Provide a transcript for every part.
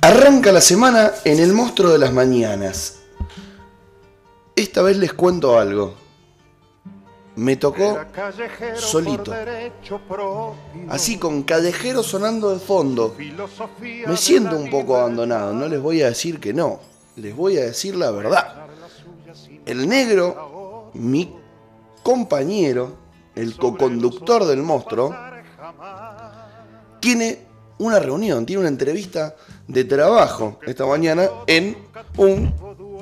Arranca la semana en el monstruo de las mañanas. Esta vez les cuento algo. Me tocó solito. Así con callejero sonando de fondo. Me siento un poco abandonado, no les voy a decir que no. Les voy a decir la verdad. El negro, mi compañero, el coconductor del monstruo, tiene una reunión, tiene una entrevista de trabajo esta mañana en un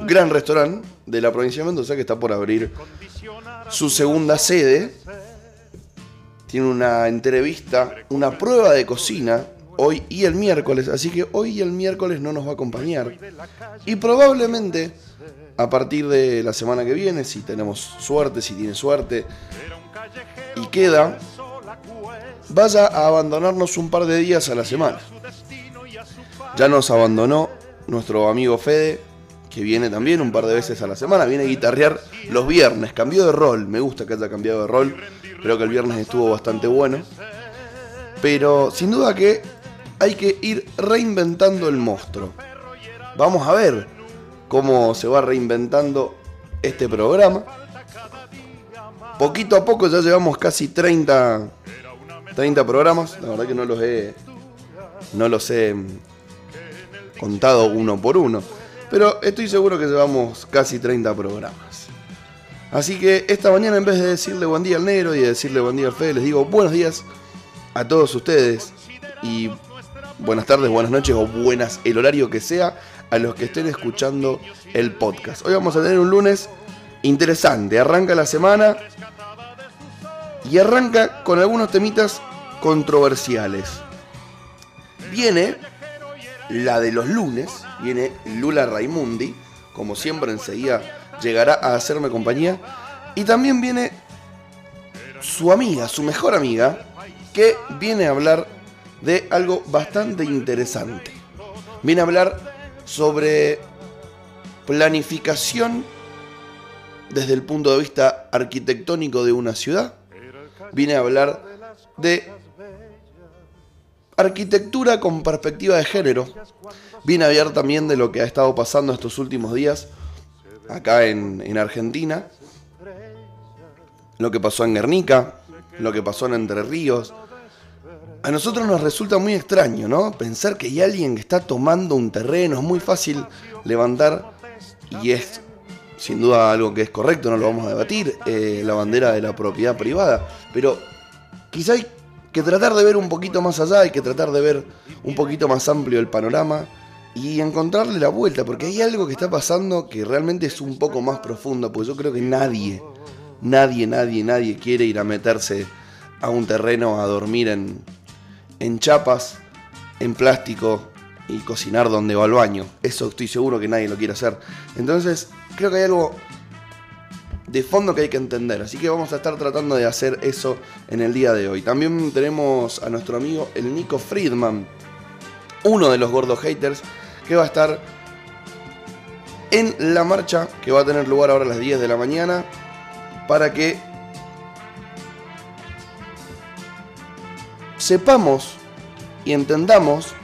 gran restaurante de la provincia de Mendoza que está por abrir su segunda sede. Tiene una entrevista, una prueba de cocina hoy y el miércoles, así que hoy y el miércoles no nos va a acompañar. Y probablemente a partir de la semana que viene, si tenemos suerte, si tiene suerte, y queda, vaya a abandonarnos un par de días a la semana. Ya nos abandonó nuestro amigo Fede, que viene también un par de veces a la semana, viene a guitarrear los viernes, cambió de rol, me gusta que haya cambiado de rol, creo que el viernes estuvo bastante bueno, pero sin duda que hay que ir reinventando el monstruo. Vamos a ver cómo se va reinventando este programa. Poquito a poco ya llevamos casi 30, 30 programas, la verdad que no los he, no los he contado uno por uno. Pero estoy seguro que llevamos casi 30 programas. Así que esta mañana en vez de decirle buen día al negro y de decirle buen día al Fede, les digo buenos días a todos ustedes y buenas tardes, buenas noches o buenas, el horario que sea, a los que estén escuchando el podcast. Hoy vamos a tener un lunes interesante. Arranca la semana y arranca con algunos temitas controversiales. Viene la de los lunes, viene Lula Raimundi, como siempre enseguida llegará a hacerme compañía, y también viene su amiga, su mejor amiga, que viene a hablar de algo bastante interesante. Viene a hablar sobre planificación desde el punto de vista arquitectónico de una ciudad. Viene a hablar de arquitectura con perspectiva de género. Viene a hablar también de lo que ha estado pasando estos últimos días acá en, en Argentina. Lo que pasó en Guernica, lo que pasó en Entre Ríos, a nosotros nos resulta muy extraño, ¿no? Pensar que hay alguien que está tomando un terreno, es muy fácil levantar, y es sin duda algo que es correcto, no lo vamos a debatir, eh, la bandera de la propiedad privada, pero quizá hay que tratar de ver un poquito más allá, hay que tratar de ver un poquito más amplio el panorama y encontrarle la vuelta, porque hay algo que está pasando que realmente es un poco más profundo, porque yo creo que nadie, nadie, nadie, nadie quiere ir a meterse a un terreno a dormir en, en chapas, en plástico y cocinar donde va al baño. Eso estoy seguro que nadie lo quiere hacer. Entonces, creo que hay algo de fondo que hay que entender. Así que vamos a estar tratando de hacer eso en el día de hoy. También tenemos a nuestro amigo el Nico Friedman, uno de los gordos haters, que va a estar en la marcha que va a tener lugar ahora a las 10 de la mañana para que sepamos y entendamos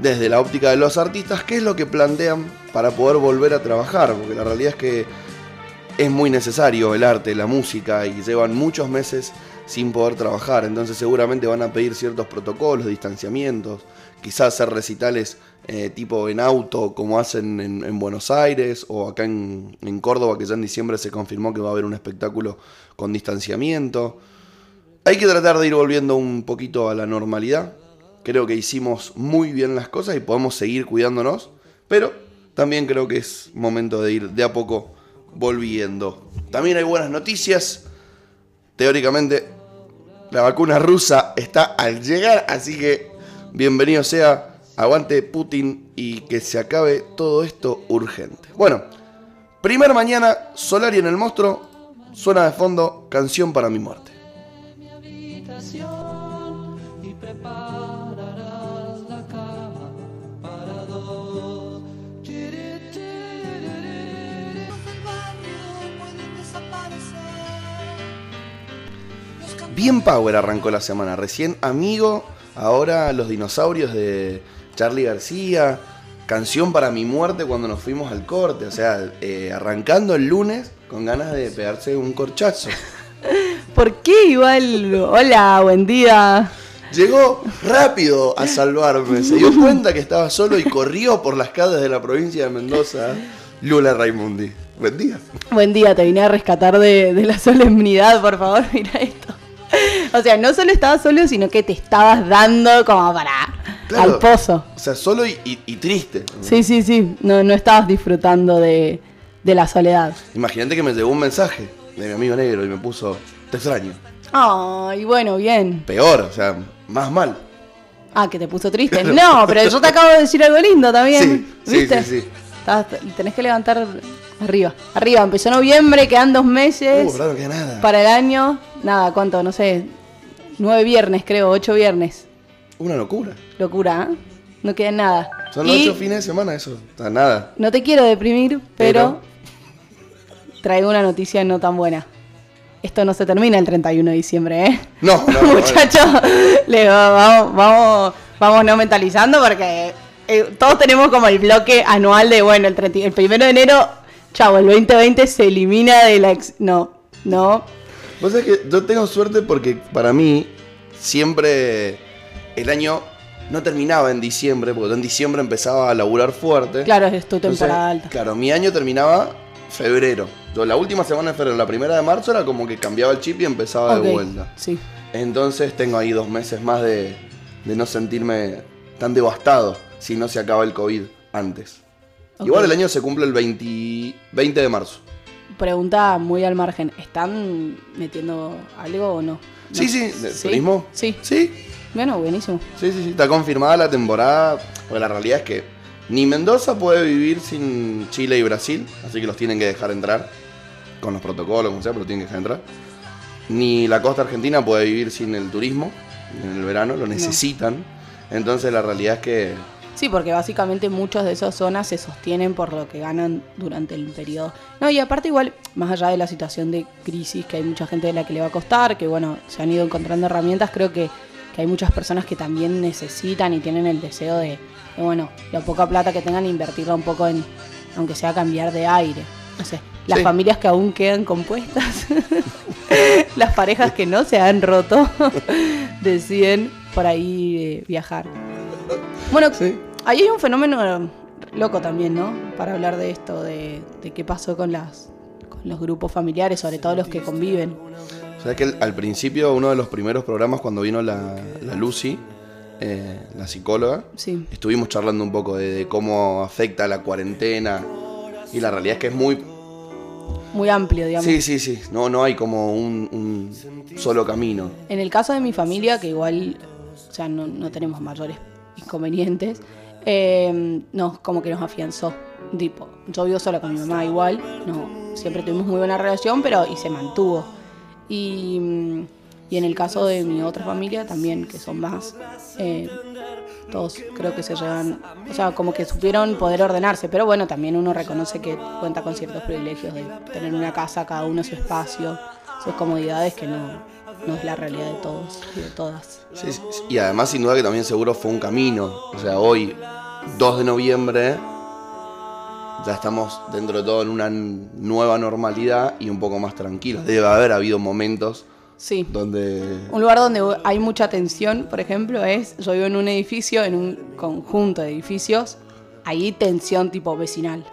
desde la óptica de los artistas qué es lo que plantean para poder volver a trabajar, porque la realidad es que es muy necesario el arte, la música y llevan muchos meses sin poder trabajar, entonces seguramente van a pedir ciertos protocolos, distanciamientos, quizás hacer recitales eh, tipo en auto como hacen en, Buenos Aires o acá en, en Córdoba que ya en diciembre se confirmó que va a haber un espectáculo con distanciamiento. Hay que tratar de ir volviendo un poquito a la normalidad. Creo que hicimos muy bien las cosas y podemos seguir cuidándonos, pero también creo que es momento de ir de a poco volviendo. También hay buenas noticias. Teóricamente, la vacuna rusa está al llegar, así que bienvenido sea, aguante Putin y que se acabe todo esto urgente. Bueno, primer mañana, Solari en el monstruo, suena de fondo, canción para mi muerte. Bien Power arrancó la semana. Recién Amigo, ahora los dinosaurios de Charlie García, canción para mi muerte cuando nos fuimos al corte. O sea, eh, arrancando el lunes con ganas de pegarse un corchazo. ¿Por qué igual? Hola, buen día. Llegó rápido a salvarme, se dio cuenta que estaba solo y corrió por las calles de la provincia de Mendoza. Lula Raimundi. Buen día. Buen día, te vine a rescatar de, de la solemnidad, por favor, mira esto. O sea, no solo estabas solo, sino que te estabas dando como para Claro. al pozo. O sea, solo y, y- y triste. Sí, sí, sí. No, no estabas disfrutando de, de la soledad. Imagínate que me llegó un mensaje de mi amigo negro y me puso, te extraño. Ay, bueno, bien. Peor, o sea, más mal. Ah, que te puso triste. No, pero yo te acabo de decir algo lindo también. Sí, sí, ¿Viste? sí, sí. Estás- tenés que levantar arriba. Arriba, empezó noviembre, quedan dos meses Uh, no queda nada. para el año. Nada, ¿cuánto? No sé. Nueve viernes, creo, ocho viernes. Una locura. Locura, ¿eh? No queda nada. Son Y ocho fines de semana eso. Sea, nada. No te quiero deprimir, pero, traigo una noticia no tan buena. Esto no se termina el 31 de diciembre, ¿eh? No, no, no. Muchachos, le va- vamos, vamos, vamos no mentalizando porque eh, todos tenemos como el bloque anual de, bueno, el, 30 el primero de enero, chavo, el 2020 se elimina de la... ex- no, no. Vos sabés que yo tengo suerte porque para mí siempre el año no terminaba en diciembre, porque yo en diciembre empezaba a laburar fuerte. Claro, es tu Entonces, temporada alta. Claro, mi año terminaba febrero. Yo, la última semana de febrero, la primera de marzo era como que cambiaba el chip y empezaba de vuelta. Sí. Entonces tengo ahí dos meses más de, de no sentirme tan devastado si no se acaba el COVID antes. Igual el año se cumple el 20, 20 de marzo. Pregunta muy al margen, ¿están metiendo algo o no? Sí, sí, ¿de turismo? Sí. Sí, Bueno, buenísimo. sí, sí, sí, está confirmada la temporada. Porque la realidad es que ni Mendoza puede vivir sin Chile y Brasil, así que los tienen que dejar entrar. Con los protocolos, como sea, pero tienen que dejar entrar. Ni la costa argentina puede vivir sin el turismo en el verano, lo necesitan. Entonces la realidad es que Sí, porque básicamente muchas de esas zonas se sostienen por lo que ganan durante el periodo. No, y aparte igual, más allá de la situación de crisis, que hay mucha gente de la que le va a costar, que bueno, se han ido encontrando herramientas, creo que, que hay muchas personas que también necesitan y tienen el deseo de, de, bueno, la poca plata que tengan, invertirla un poco en, aunque sea cambiar de aire. No sé, las Sí. familias que aún quedan compuestas, las parejas que no se han roto, deciden por ahí eh, viajar. Bueno, Sí. Ahí hay un fenómeno loco también, ¿no? Para hablar de esto, de, de qué pasó con las con los grupos familiares, sobre todo los que conviven. O sea que el- al principio, uno de los primeros programas, cuando vino la, la Lucy, eh, la psicóloga, Sí. estuvimos charlando un poco de, de cómo afecta la cuarentena. Y la realidad es que es muy. Muy amplio, digamos. Sí, sí, sí. No, no hay como un, un solo camino. En el caso de mi familia, que igual, o sea, no, no tenemos mayores inconvenientes, eh, nos, como que nos afianzó. Tipo, yo vivo sola con mi mamá igual, no, siempre tuvimos muy buena relación, pero y se mantuvo. Y, y en el caso de mi otra familia también, que son más, eh, todos creo que se llevan, o sea, como que supieron poder ordenarse, pero bueno, también uno reconoce que cuenta con ciertos privilegios de tener una casa, cada uno su espacio, sus comodidades que no, no es la realidad de todos y de todas. Sí. Y además, sin duda, que también seguro fue un camino. O sea, hoy, 2 de noviembre, ya estamos dentro de todo en una nueva normalidad y un poco más tranquilos. Debe haber habido momentos Sí. donde. Un lugar donde hay mucha tensión, por ejemplo, es, yo vivo en un edificio, en un conjunto de edificios, hay tensión tipo vecinal.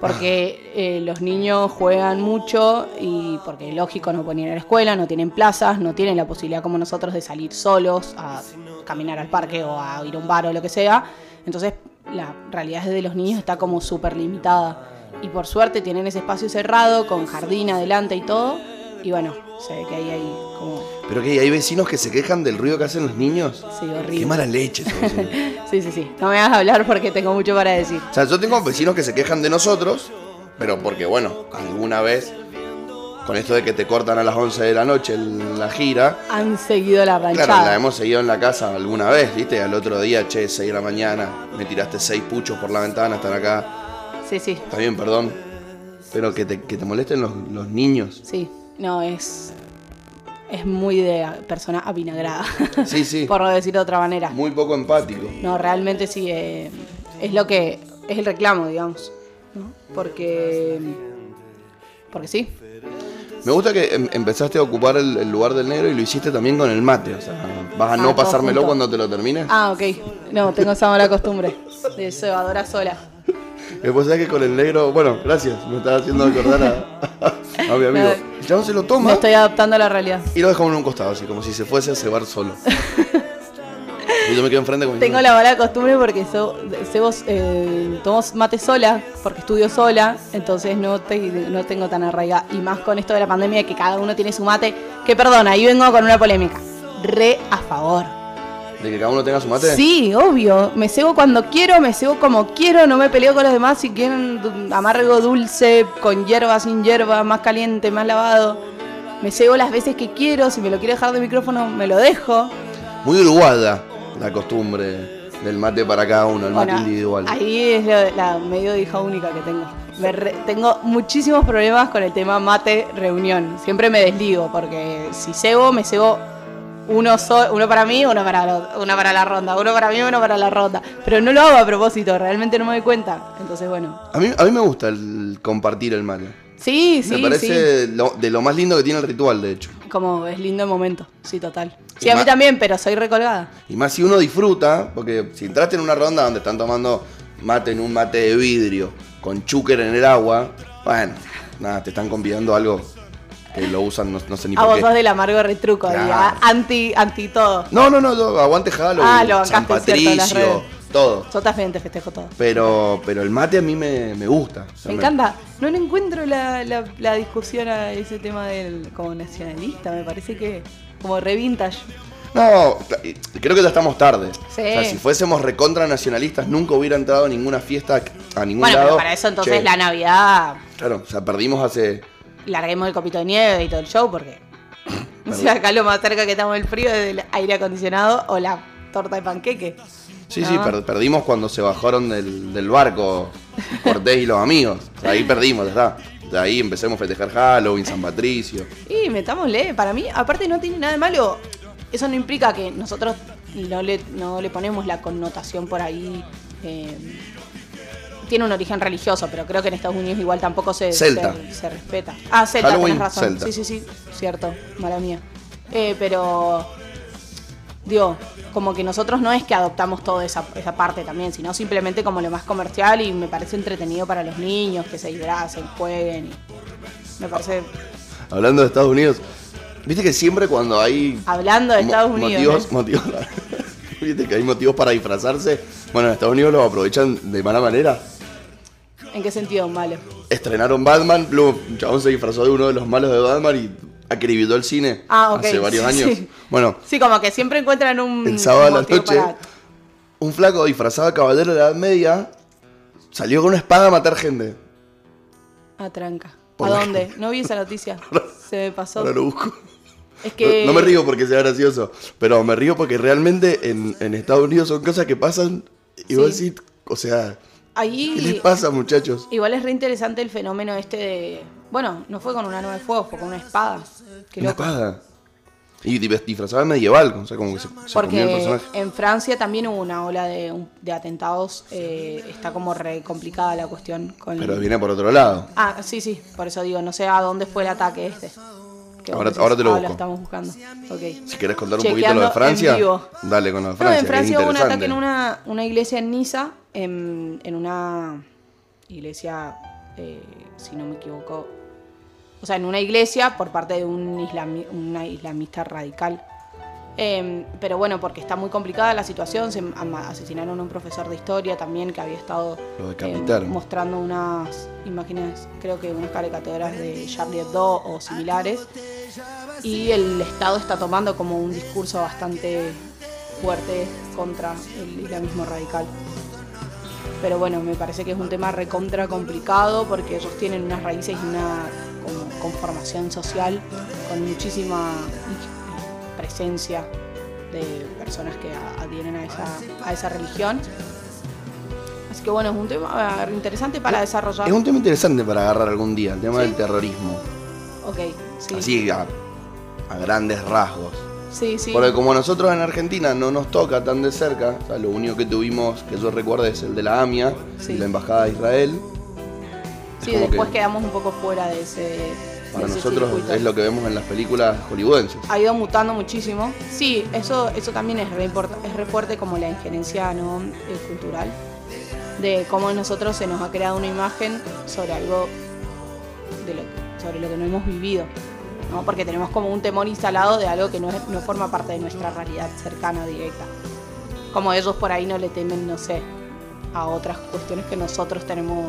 Porque eh, los niños juegan mucho y porque lógico no pueden ir a la escuela, no tienen plazas, no tienen la posibilidad como nosotros de salir solos a caminar al parque o a ir a un bar o lo que sea. Entonces la realidad de los niños está como súper limitada. Y por suerte tienen ese espacio cerrado con jardín adelante y todo. Y bueno, ve que ahí hay como... Pero que hay vecinos que se quejan del ruido que hacen los niños. Sí, horrible. Qué mala leche. Sí, sí, sí. No me vas a hablar porque tengo mucho para decir. O sea, yo tengo vecinos que se quejan de nosotros, pero porque, bueno, alguna vez, con esto de que te cortan a las 11 de la noche la gira, Han seguido la ranchada. claro, la hemos seguido en la casa alguna vez, ¿viste? Al otro día, che, 6 de la mañana, me tiraste 6 puchos por la ventana, están acá. Sí, sí, Está bien, perdón. Pero que te, que te molesten los, los niños. sí. No, es... es muy de persona avinagrada. Sí, sí. Por no decir de otra manera. Muy poco empático. No, realmente sí, eh, es lo que es el reclamo, digamos. ¿no? Porque, porque sí. Me gusta que em- empezaste a ocupar el, el lugar del negro y lo hiciste también con el mate. O sea, vas a Ah, no todo pasármelo junto. cuando te lo termines. Ah, ok. No, tengo esa mala costumbre de cebadora sola. Después sabes que con el negro, bueno, gracias, me estaba haciendo acordar a, a mi amigo. No. El chabón se lo Me estoy adaptando a la realidad. y lo deja en un costado, así como si se fuese a cebar solo. y yo me quedo enfrente como Tengo la mala costumbre porque so, cebo, eh, tomo mate sola, porque estudio sola, entonces no, te- no tengo tan arraigada. Y más con esto de la pandemia, que cada uno tiene su mate. Que perdona, ahí vengo con una polémica. Re a favor. De que cada uno tenga su mate. Sí, obvio. Me cebo cuando quiero, me cebo como quiero, no me peleo con los demás. Si quieren amargo, dulce, con hierba, sin hierba, más caliente, más lavado. Me cebo las veces que quiero. Si me lo quiero dejar de micrófono, me lo dejo. Muy uruguaya la costumbre del mate para cada uno, el mate individual. Ahí es la, la medio de hija única que tengo. Me re- tengo muchísimos problemas con el tema mate reunión. Siempre me desligo porque si cebo, me cebo uno, so- uno para mí, uno para, lo- uno para la ronda, uno para mí, uno para la ronda. Pero no lo hago a propósito, realmente no me doy cuenta. Entonces, bueno. A mí, a mí me gusta el compartir el mate. Sí, sí, me parece lo- de lo más lindo que tiene el ritual, de hecho. Como es lindo el momento, sí, total. Sí, Y a mí también, pero soy recolgada. Y más si uno disfruta, porque si entraste en una ronda donde están tomando mate en un mate de vidrio, con chúquer en el agua, bueno, nada, te están convidando algo que lo usan, no, no sé ni A por vos qué. sos del amargo retruco, anti, anti todo. No, no, no, yo aguante Halloween, Ah, lo San cierto, Patricio, todo. Yo también te festejo todo. Pero, pero el mate a mí me, me gusta. O sea, Me encanta. No le encuentro la, la, la discusión a ese tema del como nacionalista. Me parece que como re vintage. No, creo que ya estamos tarde. Sí. O sea, si fuésemos recontra nacionalistas, nunca hubiera entrado a ninguna fiesta a ningún Bueno, lado. pero para eso entonces Che, la Navidad Claro, o sea, perdimos hace. Larguemos el copito de nieve y todo el show porque o sea, acá lo más cerca que estamos del frío es del aire acondicionado o la torta de panqueque. Sí, sí, per- perdimos cuando se bajaron del, del barco Cortés y los amigos. O sea, ahí perdimos, ¿verdad? De ahí empecemos a festejar Halloween, San Patricio. Y metámosle, para mí, aparte no tiene nada de malo. Eso no implica que nosotros no le, no le ponemos la connotación por ahí. eh, tiene un origen religioso, pero creo que en Estados Unidos igual tampoco se, Celta. se, se respeta. Ah, Celta, Halloween, tenés razón. celta. Sí, sí, sí, cierto, mala mía. Eh, pero, digo, como que nosotros no es que adoptamos toda esa, esa parte también, sino simplemente como lo más comercial y me parece entretenido para los niños, que se disfracen, jueguen. Y me parece Hablando de Estados Unidos, viste que siempre cuando hay Hablando de mo- Estados Unidos. motivos, ¿eh? motivos, viste que hay motivos para disfrazarse, bueno, en Estados Unidos lo aprovechan de mala manera. ¿En qué sentido malo? Estrenaron Batman, luego un chabón se disfrazó de uno de los malos de Batman y acribilló el cine Ah, ok. hace varios sí, años. sí. Bueno, Sí, como que siempre encuentran un. El sábado a la noche. para- un flaco disfrazado de caballero de la Edad Media salió con una espada a matar gente. Ah, tranca. ¿A dónde? No vi esa noticia. Se me pasó. Ahora lo busco. Es que. No, no me río porque sea gracioso, pero me río porque realmente en, en Estados Unidos son cosas que pasan y vos Sí. decís, o sea, ¿qué les Ahí. pasa muchachos? Igual es re interesante el fenómeno este de. Bueno, no fue con una nueva de fuego, fue con una espada. Qué Una loco. espada. Y di- disfrazado de medieval, o sea, como que se, se el Porque personaje. en Francia también hubo una ola de, un- de atentados. eh, está como re complicada la cuestión con. Pero viene por otro lado. Ah, sí, sí, por eso digo, no sé a dónde fue el ataque este. Ahora- te lo ah, busco. estamos buscando. Ok. Si querés contar un poquito lo de Francia, en dale con lo de No, Francia. en que Francia hubo un ataque en una iglesia en Niza, en, en una iglesia, eh, si no me equivoco, o sea, en una iglesia por parte de un islami- una islamista radical. Eh, pero bueno, porque está muy complicada la situación, se asesinaron a un profesor de historia también que había estado eh, decapitaron. mostrando unas imágenes, creo que unas caricaturas de Charlie Hebdo o similares. Y el Estado está tomando como un discurso bastante fuerte contra el islamismo radical. Pero bueno, me parece que es un tema recontra complicado porque ellos tienen unas raíces y una conformación social con muchísima presencia de personas que adhieren a esa, a esa religión. Así que bueno, es un tema interesante para desarrollar. Es un tema interesante para agarrar algún día, el tema Sí. del terrorismo. Ok, sí. Así, a a grandes rasgos. Sí, sí. Porque como nosotros en Argentina no nos toca tan de cerca, o sea, lo único que tuvimos, que yo recuerdo, es el de la AMIA, Sí. y la Embajada de Israel. Sí, después que- quedamos un poco fuera de ese. Para de nosotros es lo que vemos en las películas hollywoodenses. ha ido mutando muchísimo. Sí, eso, eso también es re, es re fuerte como la injerencia ¿no? Eh, cultural, de cómo nosotros se nos ha creado una imagen sobre algo de lo, sobre lo que no hemos vivido. ¿No? Porque tenemos como un temor instalado de algo que no, es- no forma parte de nuestra realidad cercana, directa. Como ellos por ahí no le temen, no sé, a otras cuestiones que nosotros tenemos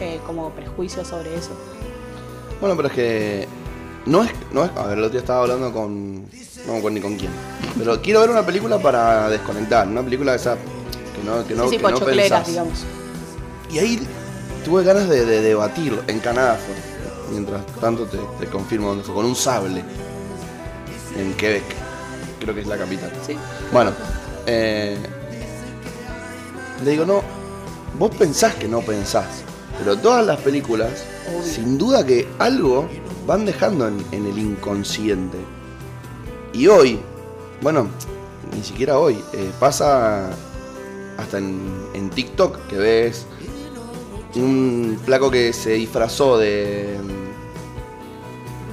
eh, como prejuicios sobre eso. Bueno, pero es que no es, no es, a ver, el otro día estaba hablando con, no me acuerdo ni con quién, pero quiero ver una película para desconectar, una película esa que no, que no, sí, sí, que no pensás. digamos. Y ahí tuve ganas de, de debatirlo, en Canadá fue, mientras tanto te, te confirmo dónde fue, con un sable, en Quebec, creo que es la capital. Sí. Bueno, eh, le digo, no, vos pensás que no pensás, pero todas las películas, Obvio. sin duda que algo van dejando en, en el inconsciente. Y hoy, bueno, ni siquiera hoy, eh, pasa hasta en, en TikTok que ves un flaco que se disfrazó de,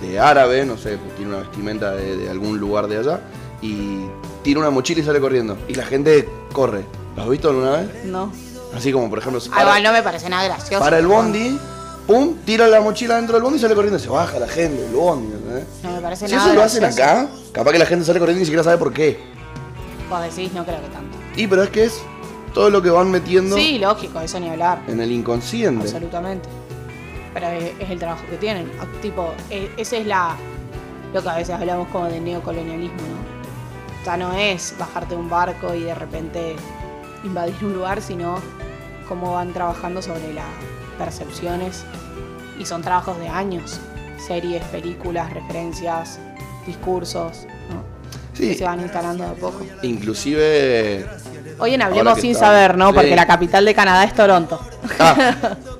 de árabe, no sé, pues tiene una vestimenta de, de algún lugar de allá, y tira una mochila y sale corriendo. Y la gente corre. ¿Lo has visto alguna vez? No. Así como, por ejemplo, Ah, para, igual no me parece nada gracioso. para el bondi, pum, tira la mochila dentro del bondi y sale corriendo. Se baja la gente del bondi. ¿entendés? No me parece Si nada eso lo hacen gracioso. acá, capaz que la gente sale corriendo y ni siquiera sabe por qué. Vos decís, no creo que tanto. Y pero es que es todo lo que van metiendo Sí, lógico, eso ni hablar. en el inconsciente. Absolutamente. Pero es, el trabajo que tienen. Ah, Tipo, e- ese es la lo que a veces hablamos como de neocolonialismo, ¿no? O sea, no es bajarte de un barco y de repente invadir un lugar, sino cómo van trabajando sobre las percepciones. Y son trabajos de años. Series, películas, referencias, discursos, ¿no? Que Sí, se van instalando de poco. inclusive... Hoy en Hablemos que sin está- saber, ¿no? Sí. Porque la capital de Canadá es Toronto. Ah,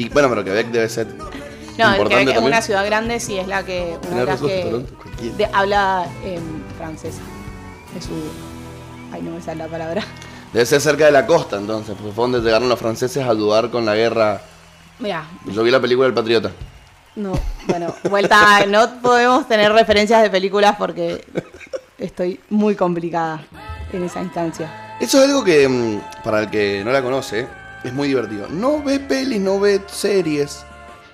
y bueno, pero Quebec debe ser No, el importante Quebec es una ciudad grande, sí, es la que, una razón, que Toronto, de- habla en francesa. Es su... Ay, no me sale la palabra. Debe ser cerca de la costa, entonces, porque fue donde llegaron los franceses a ayudar con la guerra. Mira, Yo vi la película del Patriota. no, bueno, vuelta, no podemos tener referencias de películas porque estoy muy complicada en esa instancia. Eso es algo que, mm, para el que no la conoce, es muy divertido. No ve pelis, no ve series.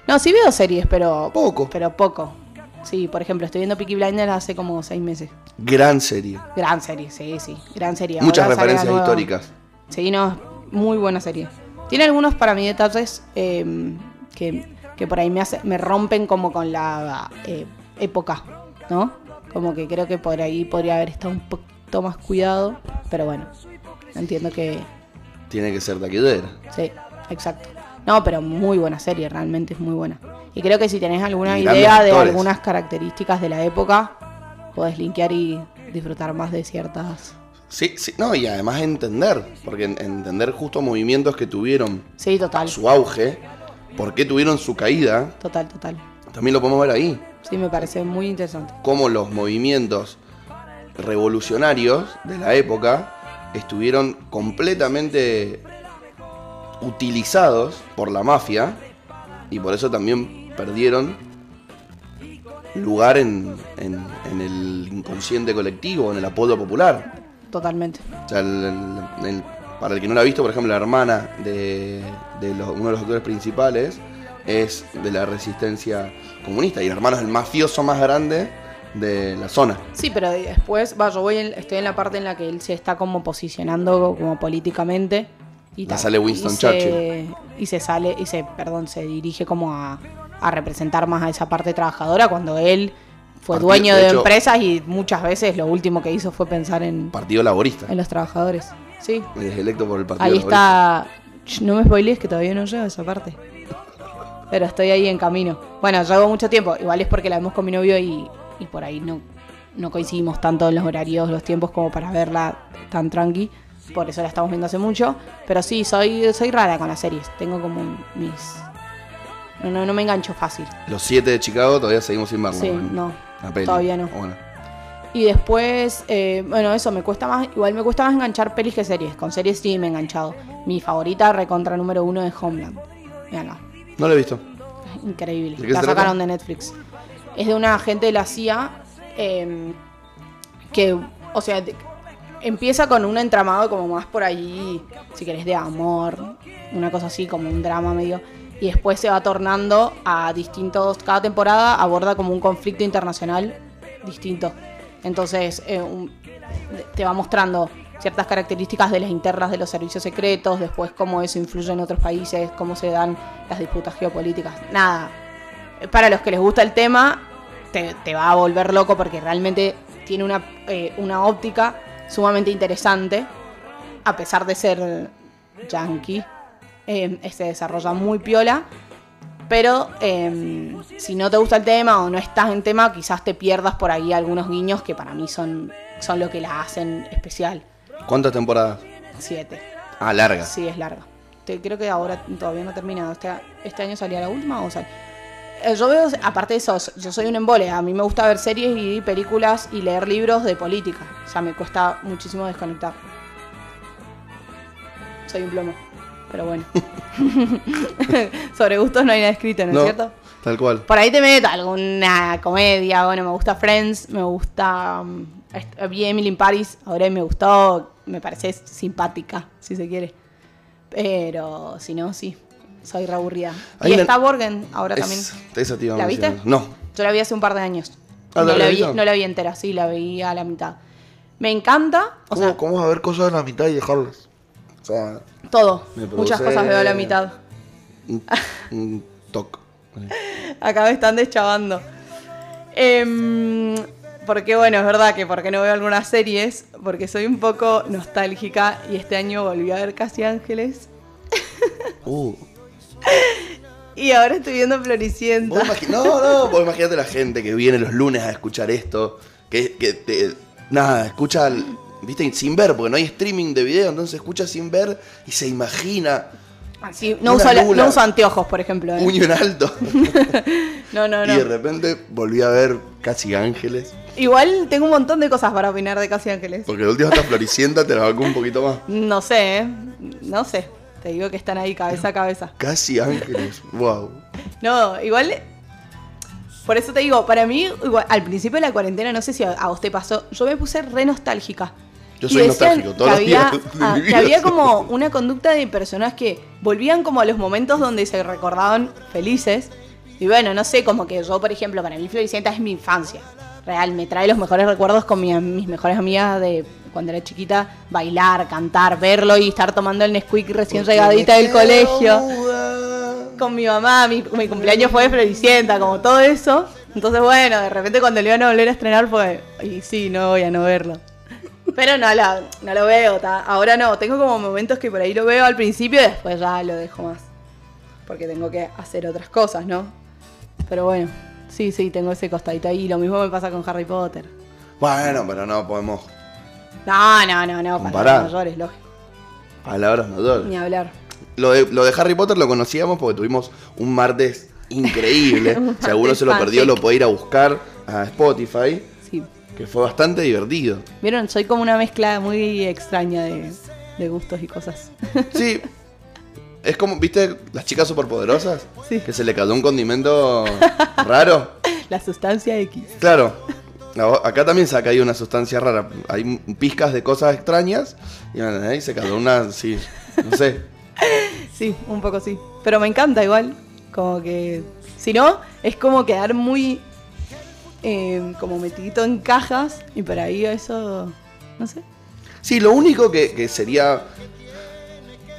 No, sí veo series, pero Poco. Pero poco. Sí, por ejemplo, estoy viendo Peaky Blinders hace como seis meses. Gran serie. Gran serie, sí, sí, gran serie. Muchas Ahora referencias históricas. Sí, no, muy buena serie. Tiene algunos para mí detalles eh, que, que por ahí me, hace, me rompen como con la eh, época, ¿no? Como que creo que por ahí podría haber estado un poquito más cuidado, pero bueno, entiendo que Tiene que ser taquillera. sí, exacto. No, pero muy buena serie, realmente es muy buena. Y creo que si tenés alguna idea de algunas características de la época, podés linkear y disfrutar más de ciertas... Sí, sí, no, y además entender, porque en- entender justo movimientos que tuvieron Sí, total, su auge, por qué tuvieron su caída, total, total. también lo podemos ver ahí. Sí, me parece muy interesante. Cómo los movimientos revolucionarios de la época estuvieron completamente utilizados por la mafia y por eso también perdieron lugar en, en- en el inconsciente colectivo, en el apoyo popular. Totalmente. O sea, el- el- el- para el que no la ha visto, por ejemplo, la hermana de, de los- uno de los actores principales es de la resistencia comunista y el hermano es el mafioso más grande de la zona. Sí, pero después, va, yo voy en- estoy en la parte en la que él se está como posicionando como políticamente. Y tal, sale Winston y Churchill. Se, y se sale, y se, perdón, se dirige como a, a representar más a esa parte trabajadora cuando él fue Partido- dueño de de, hecho- empresas y muchas veces lo último que hizo fue pensar en, Partido Laborista. en los trabajadores. Sí, Es electo por el Partido ahí Laborista. está. No me spoilees que todavía no llego a esa parte. Pero estoy ahí en camino. Bueno, llevo mucho tiempo. Igual es porque la vemos con mi novio y, y por ahí no, no coincidimos tanto en los horarios, los tiempos como para verla tan tranqui. Por eso la estamos viendo hace mucho. Pero sí, soy, soy rara con las series. Tengo como mis. No, no, no me engancho fácil. Los siete de Chicago todavía seguimos sin verlo. Sí, no. La. Todavía no. Bueno. Y después, eh, bueno, eso me cuesta más, igual me cuesta más enganchar pelis que series. Con series sí me he enganchado. Mi favorita, recontra número uno, es Homeland. No lo he visto. Es increíble. ¿De qué La sacaron de Netflix. Es de una agente de la CIA eh, que, o sea, empieza con un entramado como más por allí, si querés, de amor, una cosa así, como un drama medio. Y después se va tornando a distintos, cada temporada aborda como un conflicto internacional distinto. Entonces, eh, te va mostrando ciertas características de las internas de los servicios secretos, después cómo eso influye en otros países, cómo se dan las disputas geopolíticas. Nada, para los que les gusta el tema, te, te va a volver loco porque realmente tiene una, eh, una óptica sumamente interesante, a pesar de ser yankee. eh, se desarrolla muy piola. Pero eh, si no te gusta el tema o no estás en tema, quizás te pierdas por ahí algunos guiños que para mí son, son lo que la hacen especial. ¿Cuántas temporadas? Siete. Ah, larga. Sí, es larga. Te- creo que ahora todavía no ha terminado. Este, este año salía la última o sal- Eh, Yo veo, aparte de eso, yo soy un embole. A mí me gusta ver series y películas y leer libros de política. O sea, me cuesta muchísimo desconectar. Soy un plomo. Pero bueno. Sobre gustos no hay nada escrito, ¿no, No, es cierto? tal cual. Por ahí te meto alguna comedia. Bueno, me gusta Friends, me gusta. um, vi Emily in Paris, ahora me gustó. Me parece simpática, si se quiere. Pero si no, sí. Soy re aburrida. Hay y una- está Borgen ahora Es- también. esa te iba a ¿La viste? No. Yo la vi hace un par de años. Ah, no, ¿la vi, no la vi entera, sí, la vi a la mitad. Me encanta, o sea, ¿Cómo vas a ver cosas en la mitad y dejarlas? O sea, todo. Me Muchas cosas veo a la mitad. un, un toque. Acá me están deschavando. Em, porque bueno, es verdad que porque no veo algunas series, porque soy un poco nostálgica y este año volví a ver Casi Ángeles Uh. y ahora estoy viendo Floricienta. no, no, vos imagínate la gente que viene los lunes a escuchar esto, que, que te- nada, escucha, el- viste, sin ver, porque no hay streaming de video, entonces escucha sin ver y se imagina Así, no, Una uso la- no uso anteojos, por ejemplo. ¿eh? puño en alto. No, no, Y de no. repente volví a ver Casi Ángeles, Igual tengo un montón de cosas para opinar de Casi Ángeles. porque la última está Floricienta, te la banco un poquito más. No sé, ¿eh? No sé. Te digo que están ahí cabeza a cabeza. Casi Ángeles, wow. No, igual. Por eso te digo, para mí, igual, al principio de la cuarentena, no sé si a, vos te pasó, yo me puse re nostálgica. Yo Y soy nostálgico todos que los había, días de ah, mi que vida. había como una conducta de personas que volvían como a los momentos donde se recordaban felices. Y bueno, no sé, como que yo, por ejemplo, para mí Floricienta es mi infancia. Real, me trae los mejores recuerdos con mi- mis mejores amigas de cuando era chiquita. Bailar, cantar, verlo y estar tomando el Nesquik recién Porque regadita del colegio muda. con mi mamá, mi, mi cumpleaños fue de Floricienta, como todo eso. Entonces, bueno, de repente cuando le iban a volver a estrenar fue, y sí, no voy a no verlo. Pero no, la, no lo veo, ta. ahora no, tengo como momentos que por ahí lo veo al principio y después ya lo dejo más. Porque tengo que hacer otras cosas, ¿no? Pero bueno, sí, sí, tengo ese costadito ahí. Lo mismo me pasa con Harry Potter. Bueno, pero no podemos No, no, no, no, para Compará. los mayores, lógico. palabras mayores. Ni hablar. Lo de, lo de Harry Potter lo conocíamos porque tuvimos un martes increíble. Un si alguno martes se lo perdió, lo puede ir a buscar a Spotify, Sí. que fue bastante divertido. Vieron, soy como una mezcla muy extraña de, de gustos y cosas. Sí, es como, ¿viste las chicas superpoderosas? Sí. Que se le cayó un condimento raro. La sustancia X. Claro, acá también se ha caído una sustancia rara. Hay pizcas de cosas extrañas y ahí se cayó una, sí, no sé. Sí, un poco sí. Pero me encanta igual. Como que. Si no, es como quedar muy. eh, como metidito en cajas. Y por ahí eso. No sé. Sí, lo único que, que sería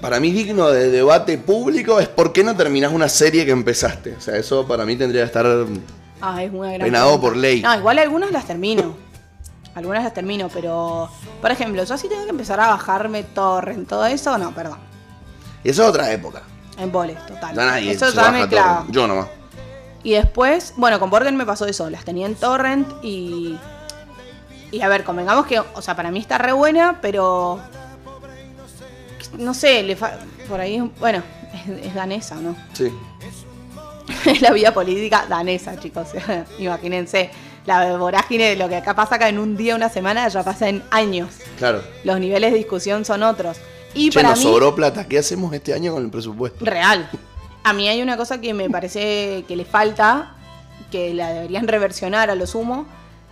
para mí digno de debate público es por qué no terminás una serie que empezaste. O sea, eso para mí tendría que estar... Ah, es una gran. Penado por ley. No, igual algunas las termino. Algunas las termino, pero. Por ejemplo, yo sí tengo que empezar a bajarme torrent, todo eso, no, perdón. Eso es otra época. En boles, total. Ya nadie eso se ya baja me clava. Yo nomás. Y después, bueno, con Borgen me pasó eso, las tenía en torrent y... Y a ver, convengamos que, o sea, para mí está re buena, pero... No sé, le fa- por ahí, bueno, es, es danesa, ¿no? Sí. Es la vida política danesa, chicos, imagínense. la vorágine de lo que acá pasa acá en un día, una semana, ya pasa en años. Claro. Los niveles de discusión son otros. Y Che, para nos mí, sobró plata. ¿Qué hacemos este año con el presupuesto? real. A mí hay una cosa que me parece que le falta, que la deberían reversionar a lo sumo,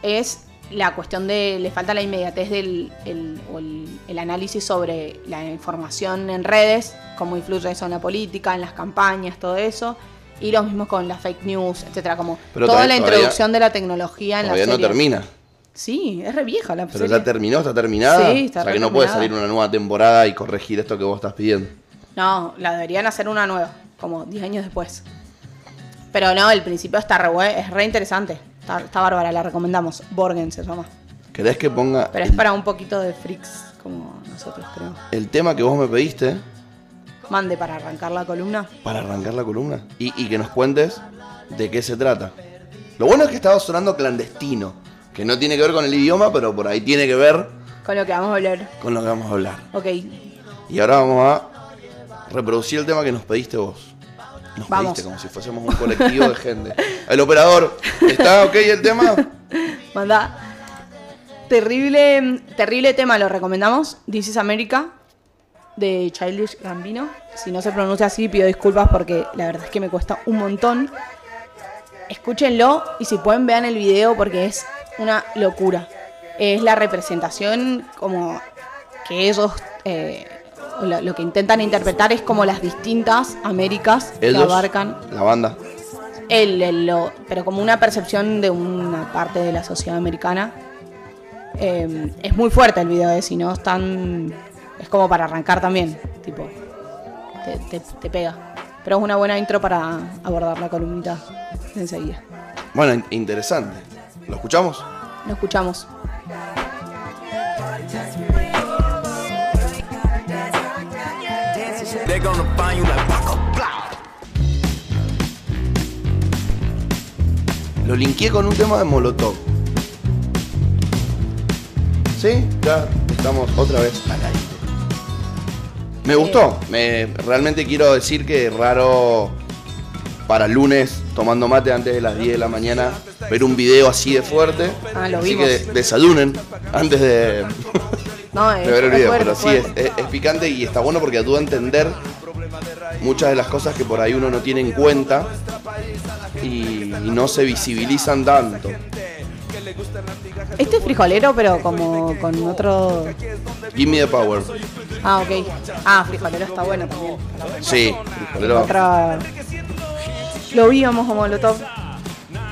es la cuestión de, le falta la inmediatez del el, o el, el análisis sobre la información en redes, cómo influye eso en la política, en las campañas, todo eso. Y lo mismo con las fake news, etcétera, como Pero toda la todavía- introducción de la tecnología en la Todavía no serie. termina. Sí, es re vieja la Pero serie. ya terminó, está terminada. Sí, está o sea que no puede terminada. salir una nueva temporada y corregir esto que vos estás pidiendo. No, la deberían hacer una nueva, como 10 años después. Pero no, el principio está re bue- es re interesante. Está, está bárbara, la recomendamos. Borgen se llama. ¿Querés que ponga Pero es para un poquito de freaks como nosotros, creo. el tema que vos me pediste Mande para arrancar la columna. para arrancar la columna? Y, y que nos cuentes de qué se trata. Lo bueno es que estaba sonando clandestino, que no tiene que ver con el idioma, pero por ahí tiene que ver Con lo que vamos a hablar. con lo que vamos a hablar. Ok, Y ahora vamos a reproducir el tema que nos pediste vos. Nos Vamos. pediste como si fuésemos un colectivo de gente. El operador, ¿está ok el tema? manda. Terrible, terrible tema, lo recomendamos. This is America, de Childish Gambino. Si no se pronuncia así, pido disculpas porque la verdad es que me cuesta un montón. Escúchenlo y si pueden vean el video porque es una locura. Es la representación como que ellos, eh, lo, lo que intentan interpretar es como las distintas Américas que abarcan la banda. el, el- lo- pero como una percepción de una parte de la sociedad americana. Eh, es muy fuerte el video, eh, si no están. Es como para arrancar también, tipo. Te, te- te pega. Pero es una buena intro para abordar la columnita de enseguida. Bueno, in- interesante. ¿Lo escuchamos? Lo escuchamos. Lo linkeé con un tema de Molotov. ¿Sí? Ya estamos otra vez al aire. Me gustó. Me, realmente quiero decir que raro para lunes, tomando mate antes de las 10 de la mañana, ver un video así de fuerte. Ah, lo así vimos. que desayunen antes de, No, es, de ver el video. fuerte, Pero sí, es- es picante y está bueno porque ayuda a entender muchas de las cosas que por ahí uno no tiene en cuenta y, y no se visibilizan tanto. Este es frijolero, pero como con otro. Give me the power. Ah, ok. Ah, frijolero está bueno también. Sí, frijolero. Otra. Lo víamos como Molotov.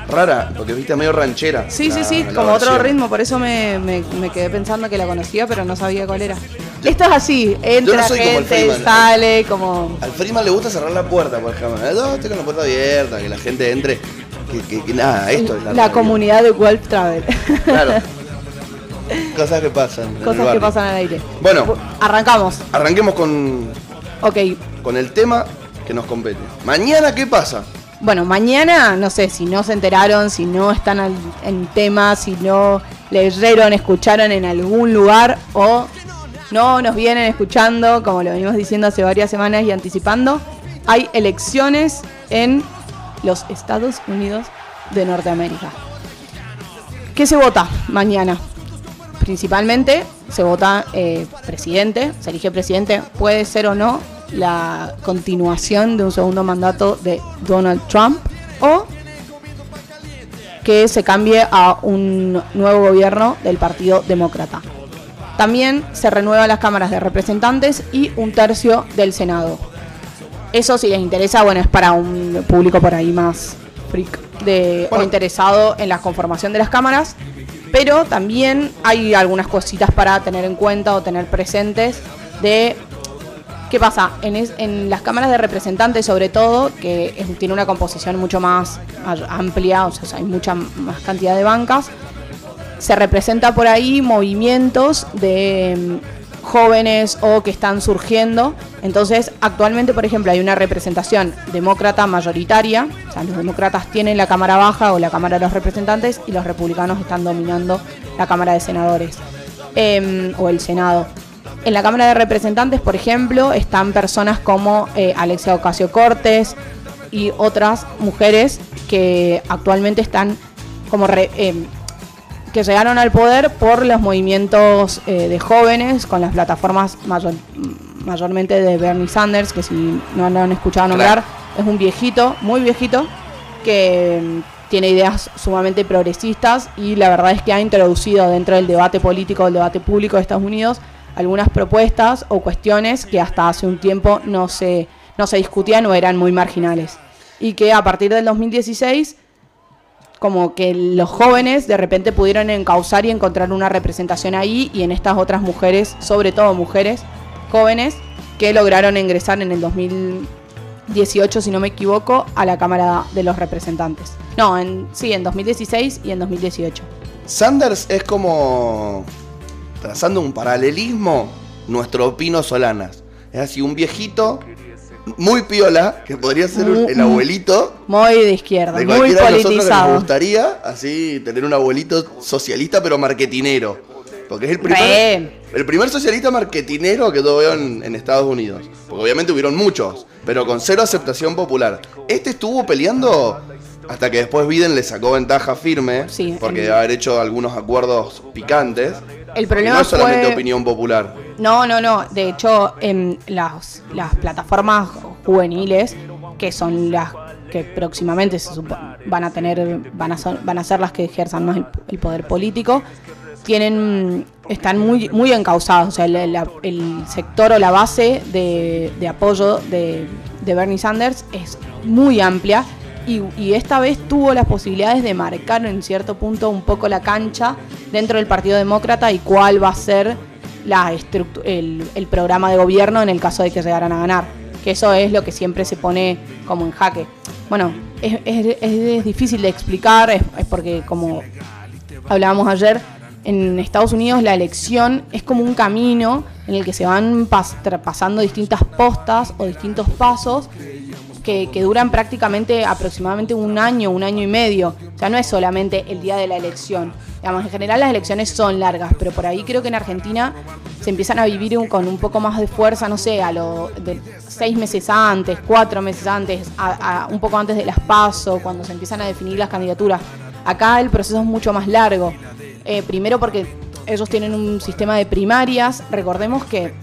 Rara, porque viste medio ranchera. Sí, sí, la- sí, como otro ritmo, por eso me, me- me quedé pensando que la conocía, pero no sabía cuál era. Esto es así, entra Yo no como gente, sale, como... Al Freeman le gusta cerrar la puerta, por ejemplo. No, estoy con la puerta abierta, que la gente entre. Que, que- que nada, esto es la, La comunidad de Wolf Travel. Claro. Cosas que pasan. Cosas que pasan al aire. Bueno. Arrancamos. Arranquemos con, Ok. con el tema que nos compete. Mañana, ¿qué pasa? Bueno, mañana, no sé, si no se enteraron, si no están al- en tema, si no leyeron, escucharon en algún lugar o no nos vienen escuchando, como lo venimos diciendo hace varias semanas y anticipando, hay elecciones en los Estados Unidos de Norteamérica. ¿Qué se vota mañana? Principalmente se vota eh, presidente, se elige presidente, puede ser o no la continuación de un segundo mandato de Donald Trump o que se cambie a un nuevo gobierno del Partido Demócrata. También se renuevan las cámaras de representantes y un tercio del Senado. Eso si les interesa, bueno, es para un público por ahí más freak de, Bueno. o interesado en la conformación de las cámaras. Pero también hay algunas cositas para tener en cuenta o tener presentes de ¿Qué pasa? En, las cámaras de representantes, sobre todo, que es- tiene una composición mucho más amplia, o sea, hay mucha más cantidad de bancas, se representa por ahí movimientos de jóvenes o que están surgiendo. Entonces, actualmente, por ejemplo, hay una representación demócrata mayoritaria, o sea, los demócratas tienen la Cámara Baja o la Cámara de los Representantes y los republicanos están dominando la Cámara de Senadores em, o el Senado. En la Cámara de Representantes, por ejemplo, están personas como eh, Alexia Ocasio Cortés y otras mujeres que actualmente están como re- eh, que llegaron al poder por los movimientos eh, de jóvenes con las plataformas mayor- mayormente de Bernie Sanders, que si no lo han escuchado nombrar, es un viejito, muy viejito, que mm, tiene ideas sumamente progresistas y la verdad es que ha introducido dentro del debate político, del debate público de Estados Unidos, algunas propuestas o cuestiones que hasta hace un tiempo no se, no se discutían o eran muy marginales. Y que a partir del 2016 como que los jóvenes de repente pudieron encauzar y encontrar una representación ahí y en estas otras mujeres, sobre todo mujeres jóvenes, que lograron ingresar en el 2018, si no me equivoco, a la Cámara de los Representantes. No, en, sí, en 2016 y en 2018. Sanders es como, trazando un paralelismo, nuestro Pino Solanas. Es así, un viejito muy piola, que podría ser un- el abuelito Muy de izquierda, de muy politizado. gustaría, así, tener un abuelito socialista pero marketinero. Porque es el primer, Re. el primer socialista marketinero que yo veo en, en Estados Unidos. Porque obviamente hubieron muchos, pero con cero aceptación popular. Este estuvo peleando hasta que después Biden le sacó ventaja firme, Sí, porque en- de haber hecho algunos acuerdos picantes. El problema no es solamente fue- opinión popular. No, no, no. De hecho, en las, las plataformas juveniles, que son las que próximamente se van a tener, van a, ser, van a ser las que ejerzan más el, el poder político, tienen, están muy, muy encausados. O sea, el, la- el sector o la base de, de apoyo de, de Bernie Sanders es muy amplia. Y, esta vez tuvo las posibilidades de marcar en cierto punto un poco la cancha dentro del Partido Demócrata y cuál va a ser la el, el programa de gobierno en el caso de que llegaran a ganar. Que eso es lo que siempre se pone como en jaque. Bueno, es, es- es difícil de explicar, es, porque como hablábamos ayer, en Estados Unidos la elección es como un camino en el que se van pas- pasando distintas postas o distintos pasos que, duran prácticamente aproximadamente un año, un año y medio. O sea, no es solamente el día de la elección. Digamos, en general las elecciones son largas, pero por ahí creo que en Argentina se empiezan a vivir con un poco más de fuerza, no sé, a lo de seis meses antes, cuatro meses antes, a- un poco antes de las PASO, cuando se empiezan a definir las candidaturas. Acá el proceso es mucho más largo. Eh, primero porque ellos tienen un sistema de primarias. Recordemos que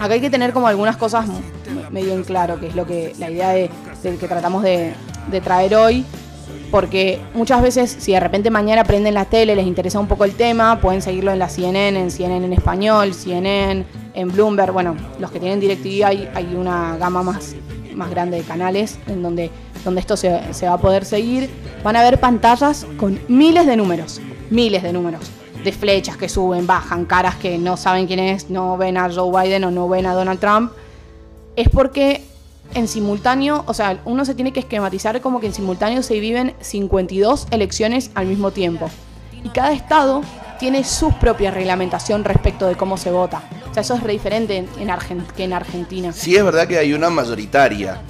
acá hay que tener como algunas cosas medio en claro, que es lo que la idea de, del que tratamos de, de traer hoy. Porque muchas veces, si de repente mañana prenden la tele, les interesa un poco el tema, pueden seguirlo en la CNN, en CNN en español, CNN en Bloomberg. Bueno, los que tienen DirecTV hay, hay una gama más, más grande de canales en donde, donde esto se, se va a poder seguir. Van a ver pantallas con miles de números, miles de números. De flechas que suben, bajan, caras que no saben quién es, no ven a Joe Biden o no ven a Donald Trump es porque en simultáneo, o sea, uno se tiene que esquematizar como que en simultáneo se viven 52 elecciones al mismo tiempo. Y cada estado tiene su propia reglamentación respecto de cómo se vota. O sea, eso es re diferente en, en Argen- que en Argentina. Sí es verdad que hay una mayoritaria.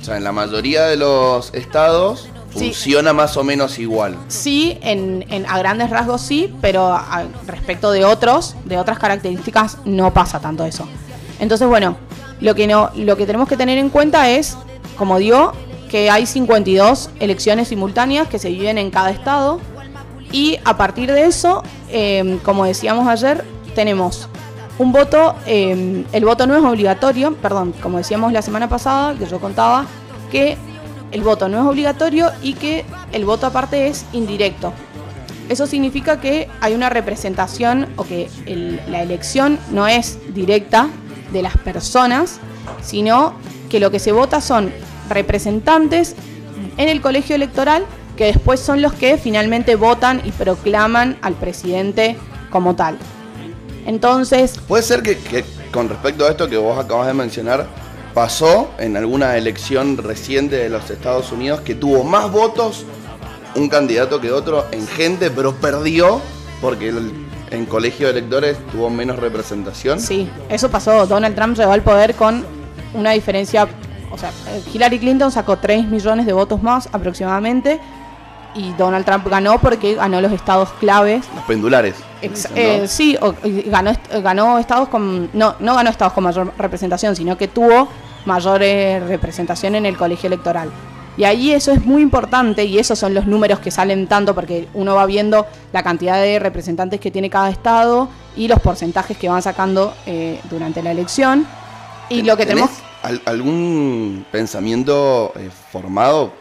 O sea, en la mayoría de los estados Sí. funciona más o menos igual. Sí, en, en- a grandes rasgos sí, pero a- respecto de otros, de otras características, no pasa tanto eso. Entonces, bueno, lo que, no, lo que tenemos que tener en cuenta es, como digo, que hay 52 elecciones simultáneas que se viven en cada estado y a partir de eso, eh, como decíamos ayer, tenemos un voto, eh, el voto no es obligatorio, perdón, como decíamos la semana pasada, que yo contaba, que el voto no es obligatorio y que el voto aparte es indirecto. Eso significa que hay una representación o que la elección no es directa de las personas, sino que lo que se vota son representantes en el colegio electoral que después son los que finalmente votan y proclaman al presidente como tal. Entonces, Puede ser que, con respecto a esto que vos acabas de mencionar, pasó en alguna elección reciente de los Estados Unidos que tuvo más votos un candidato que otro en gente, pero perdió porque el- en colegio de electores tuvo menos representación. Sí, eso pasó. Donald Trump llegó al poder con una diferencia. O sea, eh, Hillary Clinton sacó 3 millones de votos más aproximadamente. Y Donald Trump ganó porque ganó los estados claves. Los pendulares. Ex- ¿no? eh, sí, o- ganó, ganó estados con. No, no ganó estados con mayor representación, sino que tuvo mayor eh, representación en el colegio electoral. Y ahí eso es muy importante y esos son los números que salen tanto porque uno va viendo la cantidad de representantes que tiene cada estado y los porcentajes que van sacando eh, durante la elección. Y lo que tenemos... ¿Tenés al- algún pensamiento eh, formado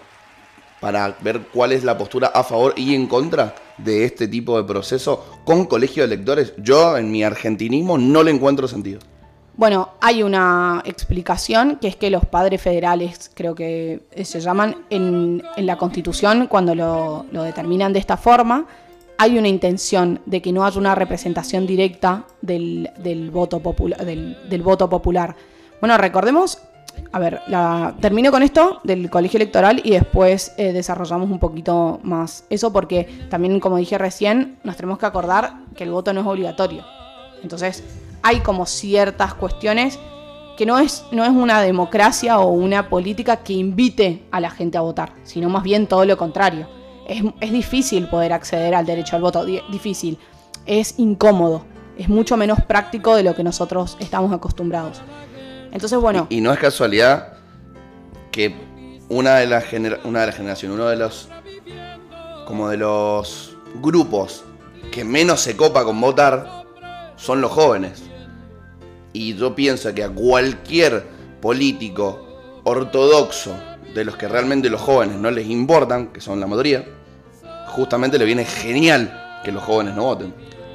para ver cuál es la postura a favor y en contra de este tipo de proceso con colegio de electores? Yo, en mi argentinismo, no le encuentro sentido. Bueno, hay una explicación que es que los padres federales, creo que se llaman, en, en la Constitución, cuando lo, determinan de esta forma, hay una intención de que no haya una representación directa del, del voto, popula- del, del voto popular. Bueno, recordemos, a ver, la, termino con esto del colegio electoral y después eh, desarrollamos un poquito más eso porque también, como dije recién, nos tenemos que acordar que el voto no es obligatorio. Entonces, hay como ciertas cuestiones que no es, no es una democracia o una política que invite a la gente a votar, sino más bien todo lo contrario. Es, es difícil poder acceder al derecho al voto, di- difícil, es incómodo, es mucho menos práctico de lo que nosotros estamos acostumbrados. Entonces, bueno, Y no es casualidad que una de las una de las generaciones, uno de los como de los grupos que menos se copa con votar son los jóvenes. Y yo pienso que a cualquier político ortodoxo de los que realmente los jóvenes no les importan, que son la mayoría, justamente le viene genial que los jóvenes no voten.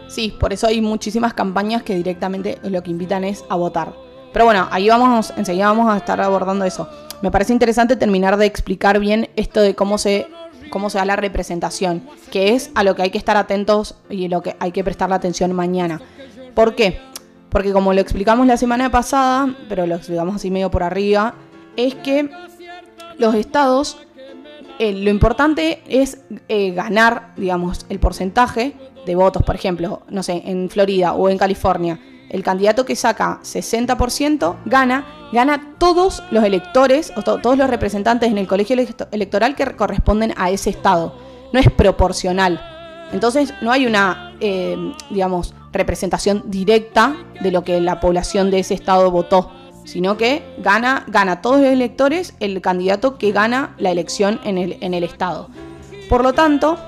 Sí, por eso hay muchísimas campañas que directamente lo que invitan es a votar. Pero bueno, ahí vamos, enseguida vamos a estar abordando eso. Me parece interesante terminar de explicar bien esto de cómo se, cómo se da la representación, que es a lo que hay que estar atentos y lo que hay que prestarle atención mañana. ¿Por qué? Porque como lo explicamos la semana pasada, pero lo explicamos así medio por arriba, es que los estados eh, lo importante es eh, ganar, digamos, el porcentaje de votos. Por ejemplo, no sé, en Florida o en California, el candidato que saca 60% gana, gana todos los electores o to- todos los representantes en el colegio electo- electoral que corresponden a ese estado. No es proporcional. Entonces no hay una, eh, digamos, representación directa de lo que la población de ese estado votó, sino que gana, gana todos los electores el candidato que gana la elección en el, en el estado. Por lo tanto,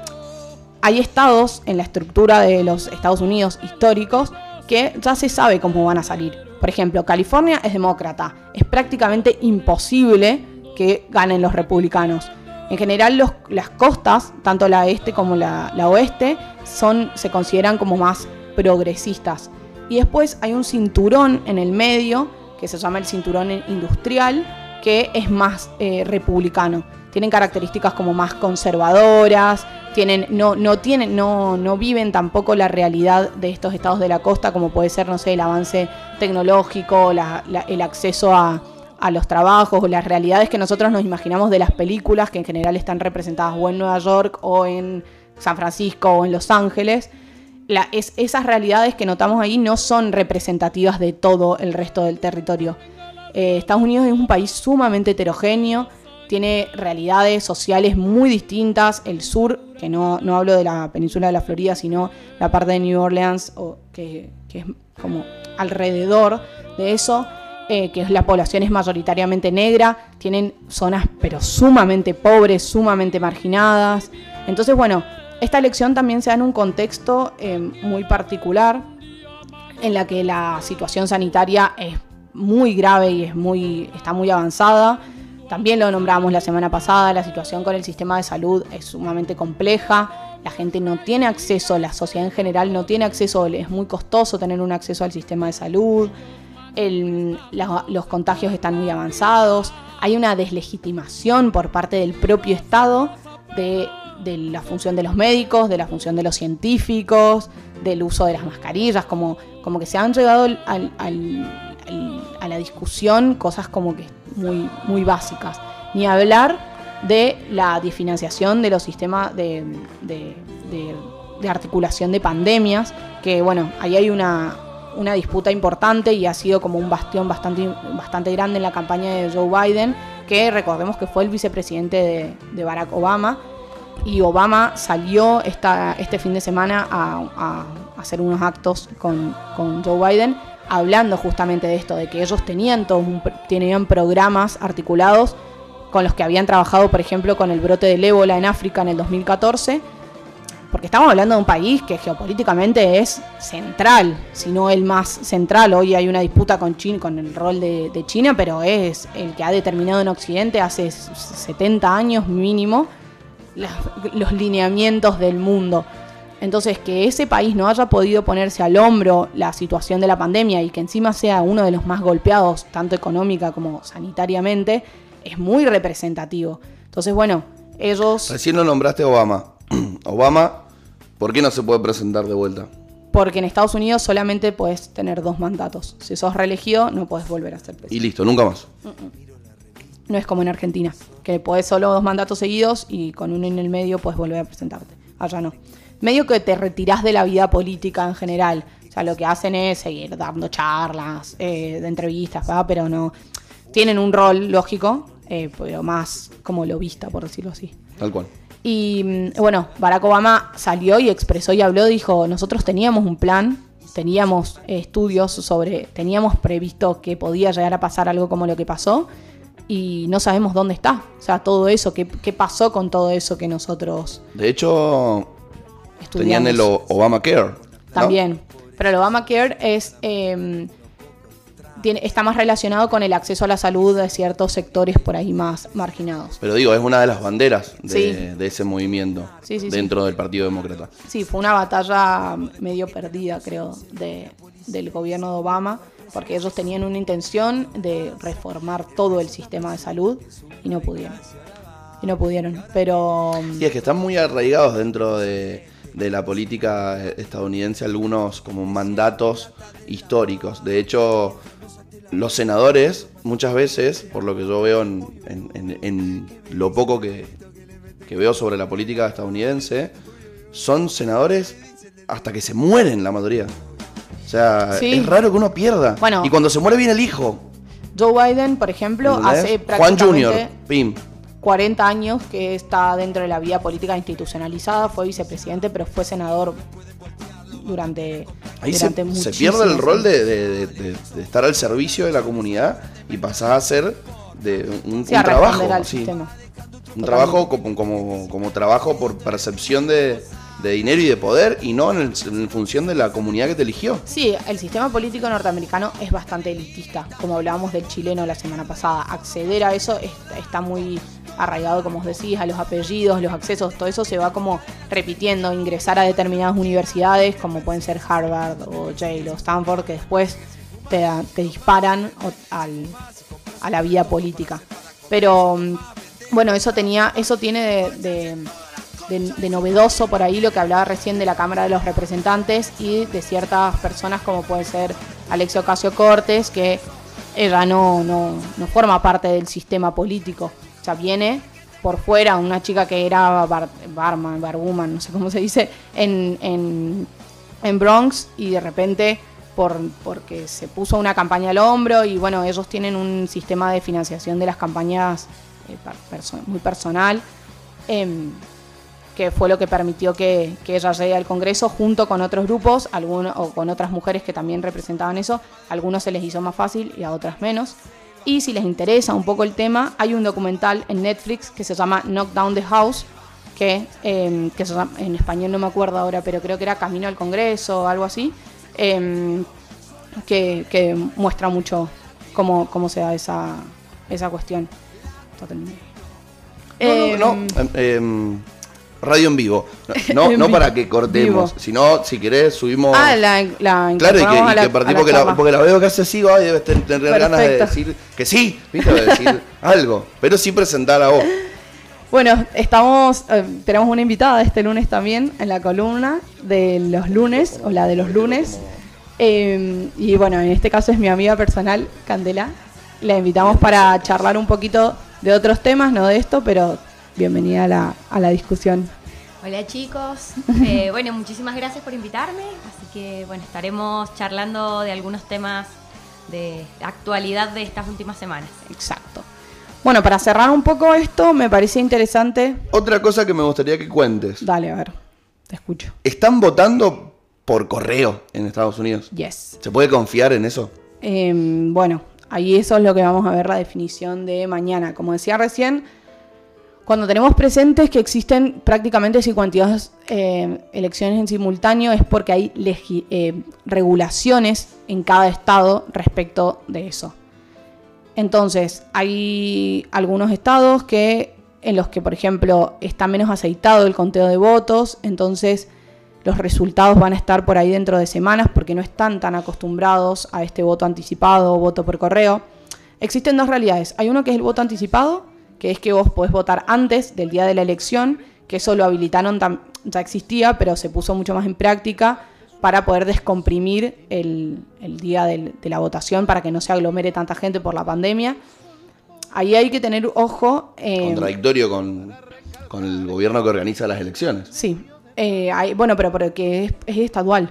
hay estados en la estructura de los Estados Unidos históricos que ya se sabe cómo van a salir. Por ejemplo, California es demócrata. Es prácticamente imposible que ganen los republicanos. En general, los- las costas, tanto la este como la, oeste, son, se consideran como más progresistas. Y después hay un cinturón en el medio, que se llama el cinturón industrial, que es más eh, republicano. Tienen características como más conservadoras, tienen, no, no, tienen, no, no viven tampoco la realidad de estos estados de la costa, como puede ser, no sé, el avance tecnológico, la- el acceso a, a los trabajos, o las realidades que nosotros nos imaginamos de las películas, que en general están representadas o en Nueva York, o en San Francisco, o en Los Ángeles. Es- esas realidades que notamos ahí no son representativas de todo el resto del territorio. Eh, Estados Unidos es un país sumamente heterogéneo, tiene realidades sociales muy distintas. El sur, que no, no hablo de la península de la Florida, sino la parte de New Orleans, o que, que es como alrededor de eso, eh, que la población es mayoritariamente negra, tienen zonas pero sumamente pobres, sumamente marginadas. Entonces, bueno, esta elección también se da en un contexto eh, muy particular en la que la situación sanitaria es muy grave y es muy, está muy avanzada. También lo nombramos la semana pasada, la situación con el sistema de salud es sumamente compleja, la gente no tiene acceso, la sociedad en general no tiene acceso, es muy costoso tener un acceso al sistema de salud, los contagios están muy avanzados, hay una deslegitimación por parte del propio Estado de, la función de los médicos, de la función de los científicos, del uso de las mascarillas, como, como que se han llegado a la discusión cosas como que muy, muy básicas. Ni hablar de la desfinanciación de los sistemas de articulación de pandemias, que bueno, ahí hay una, una disputa importante y ha sido como un bastión bastante, bastante grande en la campaña de Joe Biden, que recordemos que fue el vicepresidente de, Barack Obama, y Obama salió esta, este fin de semana a, hacer unos actos con, con Joe Biden hablando justamente de esto, de que ellos tenían, todos un tenían programas articulados con los que habían trabajado, por ejemplo, con el brote del ébola en África en el 2014 porque estamos hablando de un país que geopolíticamente es central, si no el más central. Hoy hay una disputa con China, con el rol de, China, pero es el que ha determinado en Occidente hace 70 años mínimo los lineamientos del mundo. Entonces, que ese país no haya podido ponerse al hombro la situación de la pandemia y que encima sea uno de los más golpeados, tanto económica como sanitariamente, es muy representativo. Entonces, bueno, ellos... Recién lo nombraste Obama. Obama, ¿por qué no se puede presentar de vuelta? Porque en Estados Unidos solamente puedes tener dos mandatos. Si sos reelegido, no puedes volver a ser presidente. Y listo, nunca más. No es como en Argentina, que podés solo dos mandatos seguidos y con uno en el medio puedes volver a presentarte. Allá no. Medio que te retirás de la vida política en general. O sea, lo que hacen es seguir dando charlas, eh, de entrevistas, ¿verdad? pero no. Tienen un rol lógico, eh, pero más como lobista, por decirlo así. Tal cual. Y mm, bueno, Barack Obama salió y expresó y habló, dijo, nosotros teníamos un plan, teníamos estudios sobre, teníamos previsto que podía llegar a pasar algo como lo que pasó y no sabemos dónde está. O sea, todo eso, qué, qué pasó con todo eso que nosotros... De hecho, tenían el Obamacare. ¿no? También. Pero el Obamacare es... Eh, tiene, está más relacionado con el acceso a la salud de ciertos sectores por ahí más marginados. Pero digo, es una de las banderas de, Sí. de ese movimiento Sí, sí, sí. dentro del Partido Demócrata. Sí, fue una batalla medio perdida, creo, de, del gobierno de Obama, porque ellos tenían una intención de reformar todo el sistema de salud y no pudieron. Y no pudieron. Pero Y es que están muy arraigados dentro de, de la política estadounidense algunos como mandatos históricos. De hecho, los senadores muchas veces, por lo que yo veo en, en- en- en lo poco que, que veo sobre la política estadounidense, son senadores hasta que se mueren la mayoría. O sea, Sí. es raro que uno pierda. Bueno. y cuando se muere viene el hijo. Joe Biden, por ejemplo, ¿entendés? hace Juan prácticamente Jr., pim. 40 años que está dentro de la vida política institucionalizada, fue vicepresidente, pero fue senador durante, Ahí se, pierde el rol de, de- de- de- de estar al servicio de la comunidad y pasás a ser de un, Sí, un a trabajo. sí. Un Totalmente. trabajo como, como, como trabajo por percepción de, de dinero y de poder y no en, el- en función de la comunidad que te eligió. Sí, el sistema político norteamericano es bastante elitista, como hablábamos del chileno la semana pasada. Acceder a eso es- está muy arraigado, como os decís, a los apellidos, los accesos, todo eso se va como repitiendo, ingresar a determinadas universidades, como pueden ser Harvard o Yale o Stanford, que después te, te disparan al- a la vida política. Pero mm, bueno, eso tenía, eso tiene de- de novedoso por ahí lo que hablaba recién de la Cámara de los Representantes y de ciertas personas como puede ser Alexio Ocasio Cortes, que ella no, no, no forma parte del sistema político. Viene por fuera una chica que era bar, barman, barwoman, no sé cómo se dice, en, en, en Bronx y de repente por, porque se puso una campaña al hombro y bueno, ellos tienen un sistema de financiación de las campañas eh, muy personal. em, que fue lo que permitió que, que ella llegue al Congreso junto con otros grupos, algunos, o con otras mujeres que también representaban eso. A algunos se les hizo más fácil y a otras menos. Y si les interesa un poco el tema, hay un documental en Netflix que se llama Knock Down the House, que, eh, que se llama- en español no me acuerdo ahora, pero creo que era Camino al Congreso o algo así, eh, que, que muestra mucho cómo, cómo se da esa, esa cuestión. Totalmente. No, no, no, Em, em, em, radio en vivo. No, no, para que cortemos, sino si querés subimos... Ah, la, la Claro, y que, y la- que la porque, la, veo que hace así, ay, debes ten- tener ganas de decir que sí, ¿viste? De decir algo, pero sí presentar a vos. Bueno, estamos, eh, tenemos una invitada este lunes también en la columna de los lunes, o la de los lunes. Eh, y bueno, en este caso es mi amiga personal, Candela. La invitamos para charlar un poquito de otros temas, no de esto, pero bienvenida a la, a la discusión. Hola chicos, Eh, bueno, muchísimas gracias por invitarme, así que bueno, estaremos charlando de algunos temas de actualidad de estas últimas semanas. Exacto. Bueno, para cerrar un poco esto, me parece interesante. Otra cosa que me gustaría que cuentes. Dale, a ver, te escucho. ¿Están votando por correo en Estados Unidos? Yes. ¿Se puede confiar en eso? Eh, bueno, Ahí eso es lo que vamos a ver la definición de mañana. Como decía recién, cuando tenemos presentes que existen prácticamente 52 eh, elecciones en simultáneo es porque hay eh, regulaciones en cada estado respecto de eso. Entonces, hay algunos estados que en los que, por ejemplo, está menos aceitado el conteo de votos, entonces los resultados van a estar por ahí dentro de semanas porque no están tan acostumbrados a este voto anticipado o voto por correo. Existen dos realidades. Hay uno que es el voto anticipado, que es que vos podés votar antes del día de la elección, que eso lo habilitaron, ya existía, pero se puso mucho más en práctica para poder descomprimir el, el día del- de la votación para que no se aglomere tanta gente por la pandemia. Ahí hay que tener ojo. eh, Contradictorio con, con el gobierno que organiza las elecciones. Sí, eh, hay- bueno, pero porque es, es estadual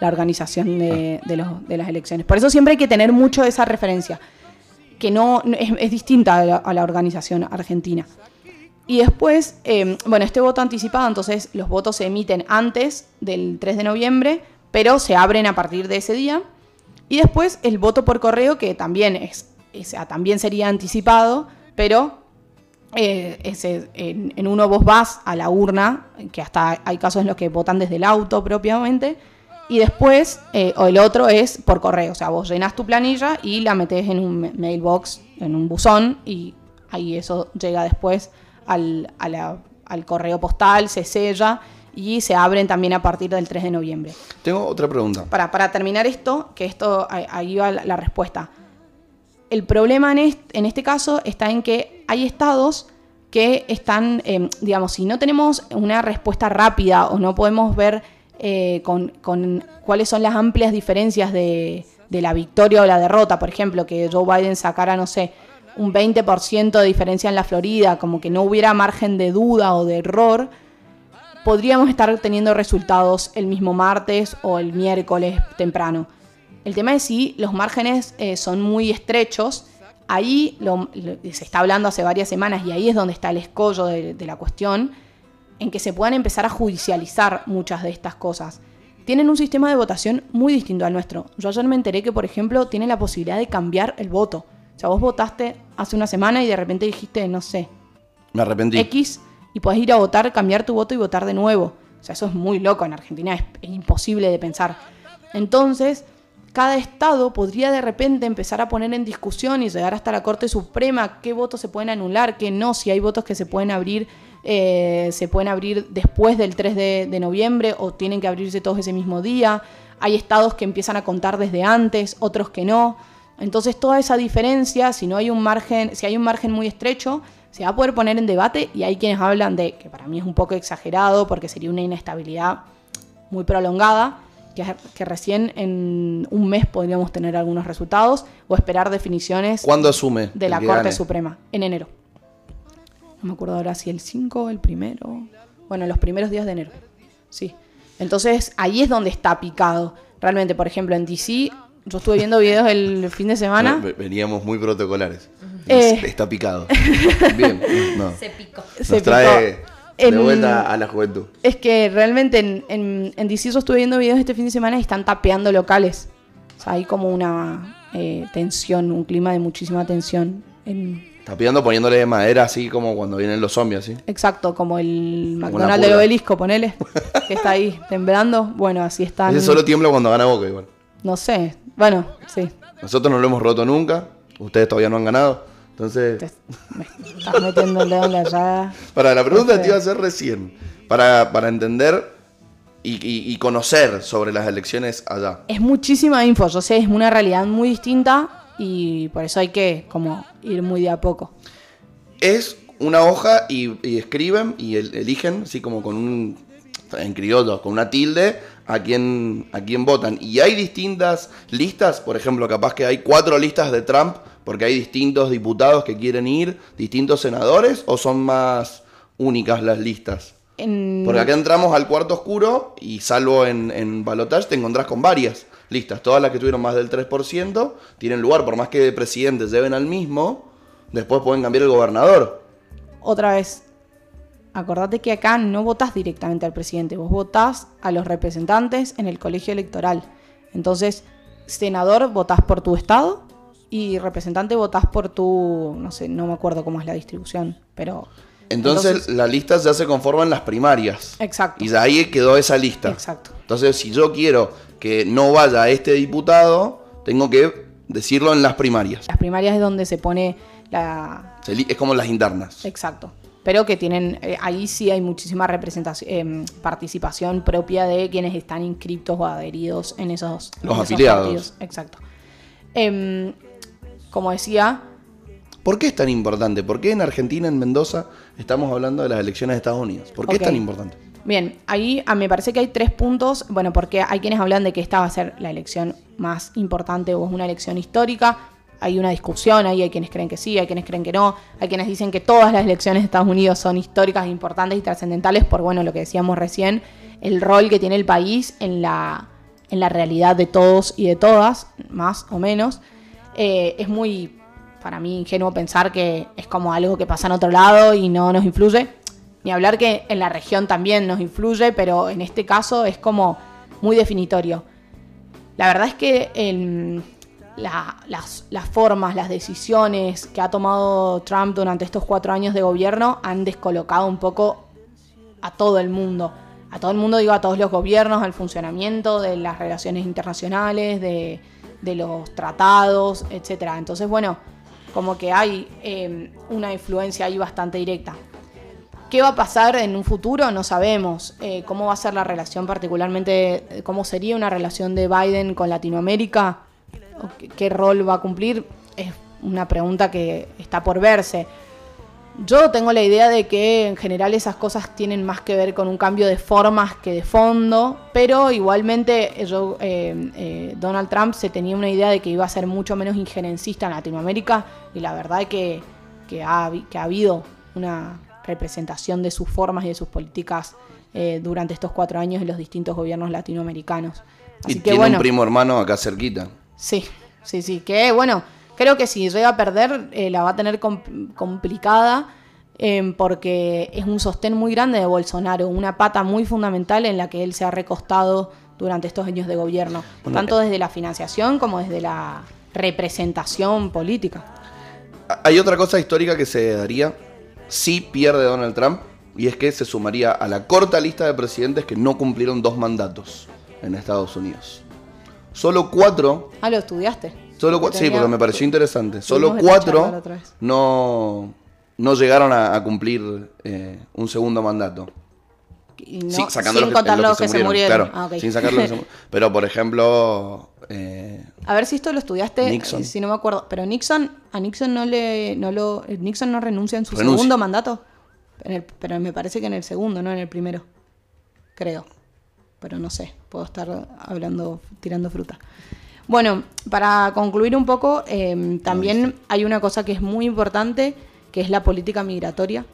la organización de, de los- de las elecciones. Por eso siempre hay que tener mucho esa referencia, que no, es, distinta a la, organización argentina. Y después, eh, bueno, este voto anticipado, entonces los votos se emiten antes del 3 de noviembre, pero se abren a partir de ese día. Y después el voto por correo, que también, es, es- también sería anticipado, pero eh, en, en uno vos vas a la urna, que hasta hay casos en los que votan desde el auto propiamente, y después, eh, o el otro es por correo, o sea, vos llenas tu planilla y la metes en un ma- mailbox, en un buzón, y ahí eso llega después al, a la- al correo postal, se sella y se abren también a partir del 3 de noviembre. Tengo otra pregunta. Para, para terminar esto, que esto ahí- ahí va la, la respuesta. El problema en este, en este caso está en que hay estados que están, eh, digamos, si no tenemos una respuesta rápida o no podemos ver eh, con, cuáles son las amplias diferencias de, la victoria o la derrota, por ejemplo, que Joe Biden sacara, no sé, un 20% de diferencia en la Florida, como que no hubiera margen de duda o de error, podríamos estar teniendo resultados el mismo martes o el miércoles temprano. El tema es si los márgenes eh, son muy estrechos. Ahí se está hablando hace varias semanas y ahí es donde está el escollo de la cuestión, en que se puedan empezar a judicializar muchas de estas cosas. Tienen un sistema de votación muy distinto al nuestro. Yo ayer me enteré que, por ejemplo, tienen la posibilidad de cambiar el voto. O sea, vos votaste hace una semana y de repente dijiste, no sé, Me arrepentí. X y podés ir a votar, cambiar tu voto y votar de nuevo. O sea, eso es muy loco en Argentina, es, es imposible de pensar. Entonces, cada estado podría de repente empezar a poner en discusión y llegar hasta la Corte Suprema qué votos se pueden anular, qué no, si hay votos que se pueden abrir, eh, se pueden abrir después del 3 de, de noviembre o tienen que abrirse todos ese mismo día. Hay estados que empiezan a contar desde antes, otros que no. Entonces toda esa diferencia, si no hay un margen, si hay un margen muy estrecho, se va a poder poner en debate y hay quienes hablan de que para mí es un poco exagerado porque sería una inestabilidad muy prolongada, que, que recién en un mes podríamos tener algunos resultados o esperar definiciones ¿Cuándo asume? de la Corte? Suprema en enero. No me acuerdo ahora si el 5 o el primero. Bueno, los primeros días de enero. Sí. Entonces ahí es donde está picado. Realmente, por ejemplo, en DC, yo estuve viendo videos el fin de semana. Ve- Veníamos muy protocolares. Eh. Está picado. Bien, no. Se picó. Nos Se trae picó. de En- vuelta a la juventud. Es que realmente en, en, en DC yo estuve viendo videos este fin de semana y están tapeando locales. O sea, hay como una eh, tensión, un clima de muchísima tensión. En, Tapeando, poniéndole madera así como cuando vienen los zombies, así. exacto, como el Como McDonald's del obelisco, ponele, que está ahí temblando. Bueno, así están. Ese solo tiembla cuando gana Boca igual. No sé, bueno, sí. Nosotros no lo hemos roto nunca. Ustedes todavía no han ganado. Entonces, Te, me estás metiendo el dedo en la llaga. para la pregunta te iba a hacer recién. Para, para entender y, y- y conocer sobre las elecciones allá. Es muchísima info, yo sé, es una realidad muy distinta y por eso hay que como ir muy de a poco. Es una hoja y, y escriben y el- eligen, así como con un. En criollo, con una tilde, a quién, a quién votan. Y hay distintas listas, por ejemplo, capaz que hay cuatro listas de Trump, porque hay distintos diputados que quieren ir, distintos senadores, o son más únicas las listas. En- Porque acá entramos al cuarto oscuro y salvo en, en balotage te encontrás con varias listas. Todas las que tuvieron más del 3% tienen lugar, por más que de presidente lleven al mismo, después pueden cambiar el gobernador. Otra vez, acordate que acá no votás directamente al presidente, vos votás a los representantes en el colegio electoral. Entonces, senador votás por tu estado, y representante votás por tu, no sé, no me acuerdo cómo es la distribución, pero... Entonces, la lista ya se conforma en las primarias. Exacto. Y de ahí quedó esa lista. Exacto. Entonces, si yo quiero que no vaya este diputado, tengo que decirlo en las primarias. Las primarias es donde se pone la... Es como las internas. Exacto. Pero que tienen, eh, ahí sí hay muchísima representación, eh, participación propia de quienes están inscritos o adheridos en esos, Los afiliados. Exacto. Em, como decía, ¿Por qué es tan importante? ¿Por qué en Argentina, en Mendoza, estamos hablando de las elecciones de Estados Unidos? ¿Por qué es tan importante? Bien, ahí ah, me parece que hay tres puntos. Bueno, porque hay quienes hablan de que esta va a ser la elección más importante o es una elección histórica. Hay una discusión ahí, hay quienes creen que sí, hay quienes creen que no. Hay quienes dicen que todas las elecciones de Estados Unidos son históricas, importantes y trascendentales por, bueno, lo que decíamos recién, el rol que tiene el país en la, en la realidad de todos y de todas, más o menos. Eh, es muy, para mí, ingenuo pensar que es como algo que pasa en otro lado y no nos influye. Ni hablar que en la región también nos influye, pero en este caso es como muy definitorio. La verdad es que las, formas, las decisiones que ha tomado Trump durante estos cuatro años de gobierno han descolocado un poco a todo el mundo. A todo el mundo, digo, a todos los gobiernos, al funcionamiento de las relaciones internacionales, de, de los tratados, etcétera. Entonces, bueno, como que hay eh, una influencia ahí bastante directa. ¿Qué va a pasar en un futuro? No sabemos. Eh, ¿Cómo va a ser la relación particularmente? eh, ¿Cómo sería una relación de Biden con Latinoamérica? ¿O qué, qué rol va a cumplir? Es una pregunta que está por verse. Yo tengo la idea de que en general esas cosas tienen más que ver con un cambio de formas que de fondo, pero igualmente eh, yo, eh, eh, Donald Trump se tenía una idea de que iba a ser mucho menos injerencista en Latinoamérica y la verdad es que, que, ha, que ha habido una representación de sus formas y de sus políticas eh, durante estos cuatro años en los distintos gobiernos latinoamericanos. Así y que tiene bueno, un primo hermano acá cerquita. Sí, sí, sí. Que bueno, creo que si llega a perder, eh, la va a tener com- complicada eh, porque es un sostén muy grande de Bolsonaro, una pata muy fundamental en la que él se ha recostado durante estos años de gobierno, Bueno, tanto desde la financiación como desde la representación política. Hay otra cosa histórica que se daría si pierde Donald Trump y es que se sumaría a la corta lista de presidentes que no cumplieron dos mandatos en Estados Unidos. Solo cuatro, Ah, lo estudiaste. Solo sí, Tenía- porque me pareció interesante. Solo cuatro no, no llegaron a, a cumplir eh, un segundo mandato. Y no- Sí, sacando sin los contar los que, se murieron. Claro, Ah, sin sacar los que se mu- Pero, por ejemplo, eh, A ver si esto lo estudiaste, Nixon. eh, si no me acuerdo. Pero Nixon, a Nixon no le, no lo, eh, Nixon no renuncia en su Renuncia. segundo mandato. En el- pero me parece que en el segundo, no en el primero. Creo. Pero no sé, puedo estar hablando, tirando fruta. Bueno, para concluir un poco, eh, también hay una cosa que es muy importante, que es la política migratoria.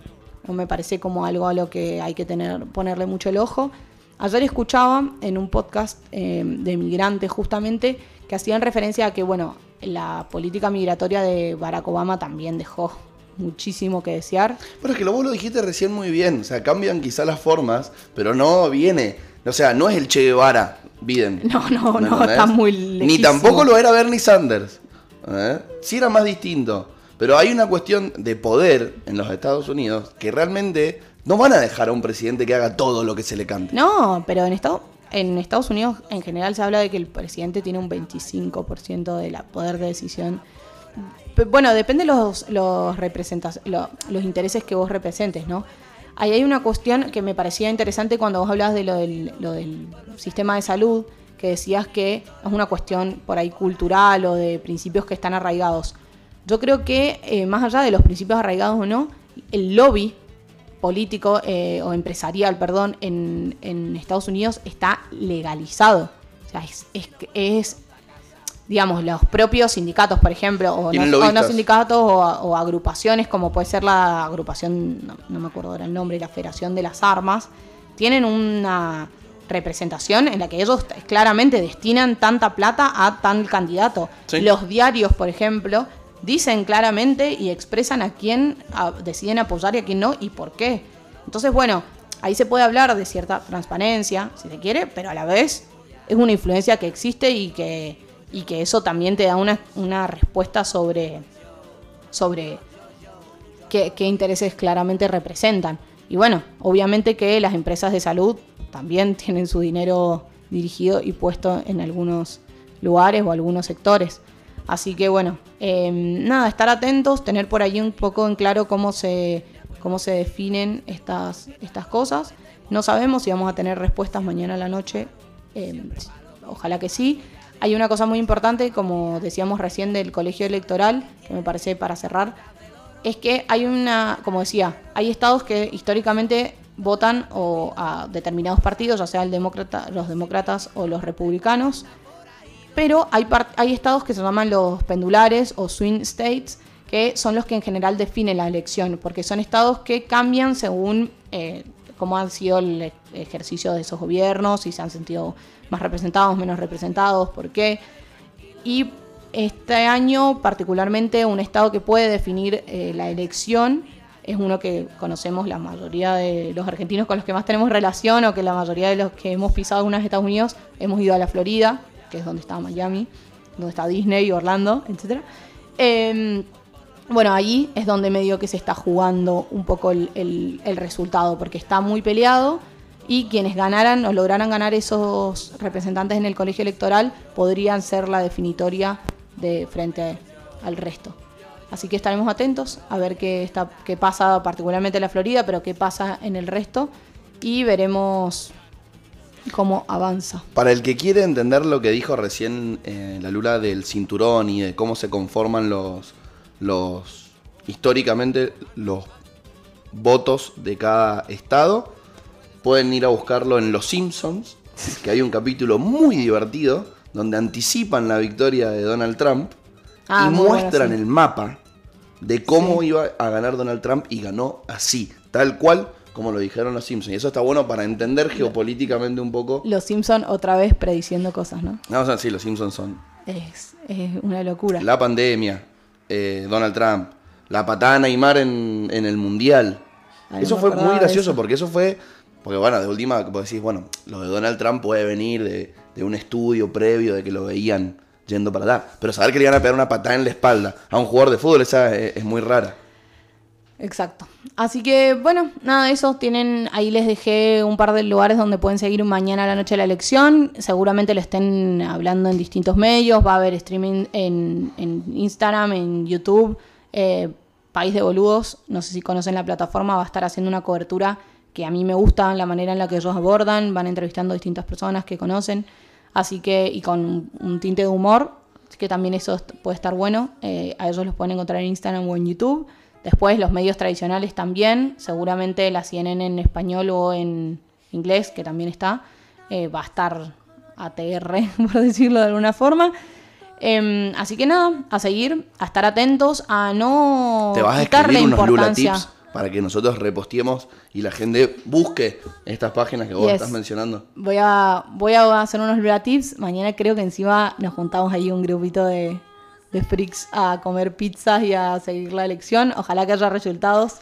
O me parece como algo a lo que hay que tener, ponerle mucho el ojo. Ayer escuchaba en un podcast eh, de migrantes justamente que hacían referencia a que, bueno, la política migratoria de Barack Obama también dejó muchísimo que desear. Pero es que lo vos lo dijiste recién muy bien. O sea, cambian quizá las formas, pero no viene. O sea, no es el Che Guevara, Biden. No, no, ¿Me no, está muy Ni lejísimo. tampoco lo era Bernie Sanders. ¿eh? Sí era más distinto. Pero hay una cuestión de poder en los Estados Unidos que realmente no van a dejar a un presidente que haga todo lo que se le cante. No, pero en, Estado- en Estados Unidos en general se habla de que el presidente tiene un 25% de la poder de decisión. Bueno, depende los, los, representas- lo- los intereses que vos representes, ¿no? Ahí hay una cuestión que me parecía interesante cuando vos hablabas de lo del, sistema de salud, que decías que es una cuestión por ahí cultural o de principios que están arraigados. Yo creo que eh, más allá de los principios arraigados o no, el lobby político eh, o empresarial, perdón, en, en Estados Unidos está legalizado. O sea, es, es, es, digamos, los propios sindicatos, por ejemplo, o no, o no lobistas. sindicatos o, o agrupaciones, como puede ser la agrupación, no, no me acuerdo ahora el nombre, la Federación de las Armas, tienen una representación en la que ellos claramente destinan tanta plata a tal candidato. Sí. Los diarios, por ejemplo, dicen claramente y expresan a quién deciden apoyar y a quién no y por qué. Entonces, bueno, ahí se puede hablar de cierta transparencia, si se quiere, pero a la vez es una influencia que existe y que, y que eso también te da una, una respuesta sobre, sobre qué, intereses claramente representan. Y bueno, obviamente que las empresas de salud también tienen su dinero dirigido y puesto en algunos lugares o algunos sectores. Así que bueno, eh, nada, estar atentos, tener por ahí un poco en claro cómo se, cómo se definen estas, estas cosas. No sabemos si vamos a tener respuestas mañana a la noche, eh, ojalá que sí. Hay una cosa muy importante, como decíamos recién del colegio electoral, que me parece para cerrar, es que hay una, como decía, hay estados que históricamente votan o a determinados partidos, ya sea el demócrata, los demócratas o los republicanos, pero hay, hay estados que se llaman los pendulares o swing states, que son los que en general definen la elección, porque son estados que cambian según eh, cómo han sido el e- ejercicio de esos gobiernos, si se han sentido más representados, menos representados, por qué. Y este año, particularmente, un estado que puede definir eh, la elección es uno que conocemos la mayoría de los argentinos con los que más tenemos relación o que la mayoría de los que hemos pisado alguna vez Estados Unidos hemos ido a la Florida, que es donde está Miami, donde está Disney, Orlando, etc. bueno, allí es donde medio que se está jugando un poco el resultado, porque está muy peleado y quienes ganaran o lograran ganar esos representantes en el colegio electoral podrían ser la definitoria de frente al resto. Así que estaremos atentos a ver qué, está, qué pasa particularmente en la Florida, pero qué pasa en el resto y veremos cómo avanza. Para el que quiere entender lo que dijo recién eh, la Lula del cinturón y de cómo se conforman los, los históricamente los votos de cada estado, pueden ir a buscarlo en Los Simpsons, que hay un capítulo muy divertido donde anticipan la victoria de Donald Trump Ah, y muestran el mapa de cómo iba a ganar Donald Trump y ganó así, tal cual como lo dijeron los Simpsons. Y eso está bueno para entender geopolíticamente un poco. Los Simpson otra vez prediciendo cosas, ¿no? No, o sea, sí, los Simpsons son Es, es una locura. la pandemia, eh, Donald Trump, la patada a Neymar en, en el Mundial. Ay, eso no fue muy gracioso eso. porque eso fue, porque bueno, de última, vos decís, bueno, lo de Donald Trump puede venir de, de un estudio previo de que lo veían yendo para allá. Pero saber que le iban a pegar una patada en la espalda a un jugador de fútbol, esa es, es muy rara. Exacto. Así que, bueno, nada, eso tienen, ahí les dejé un par de lugares donde pueden seguir mañana a la noche de la elección. Seguramente lo estén hablando en distintos medios. Va a haber streaming en, en Instagram, en YouTube. Eh, País de Boludos, no sé si conocen la plataforma, va a estar haciendo una cobertura que a mí me gusta la manera en la que ellos abordan. Van entrevistando a distintas personas que conocen. Así que, y con un, tinte de humor. Que también eso puede estar bueno. Eh, a ellos los pueden encontrar en Instagram o en YouTube. Después los medios tradicionales también, seguramente la CNN en español o en inglés, que también está, eh, va a estar ATR, por decirlo de alguna forma. Em, así que nada, a seguir, a estar atentos, a no Te vas a quitarle escribir unos Lula importancia. Tips para que nosotros reposteemos y la gente busque estas páginas que vos Yes. estás mencionando. Voy a, voy a hacer unos Lula Tips. Mañana creo que encima nos juntamos ahí un grupito de, de freaks a comer pizzas y a seguir la elección. Ojalá que haya resultados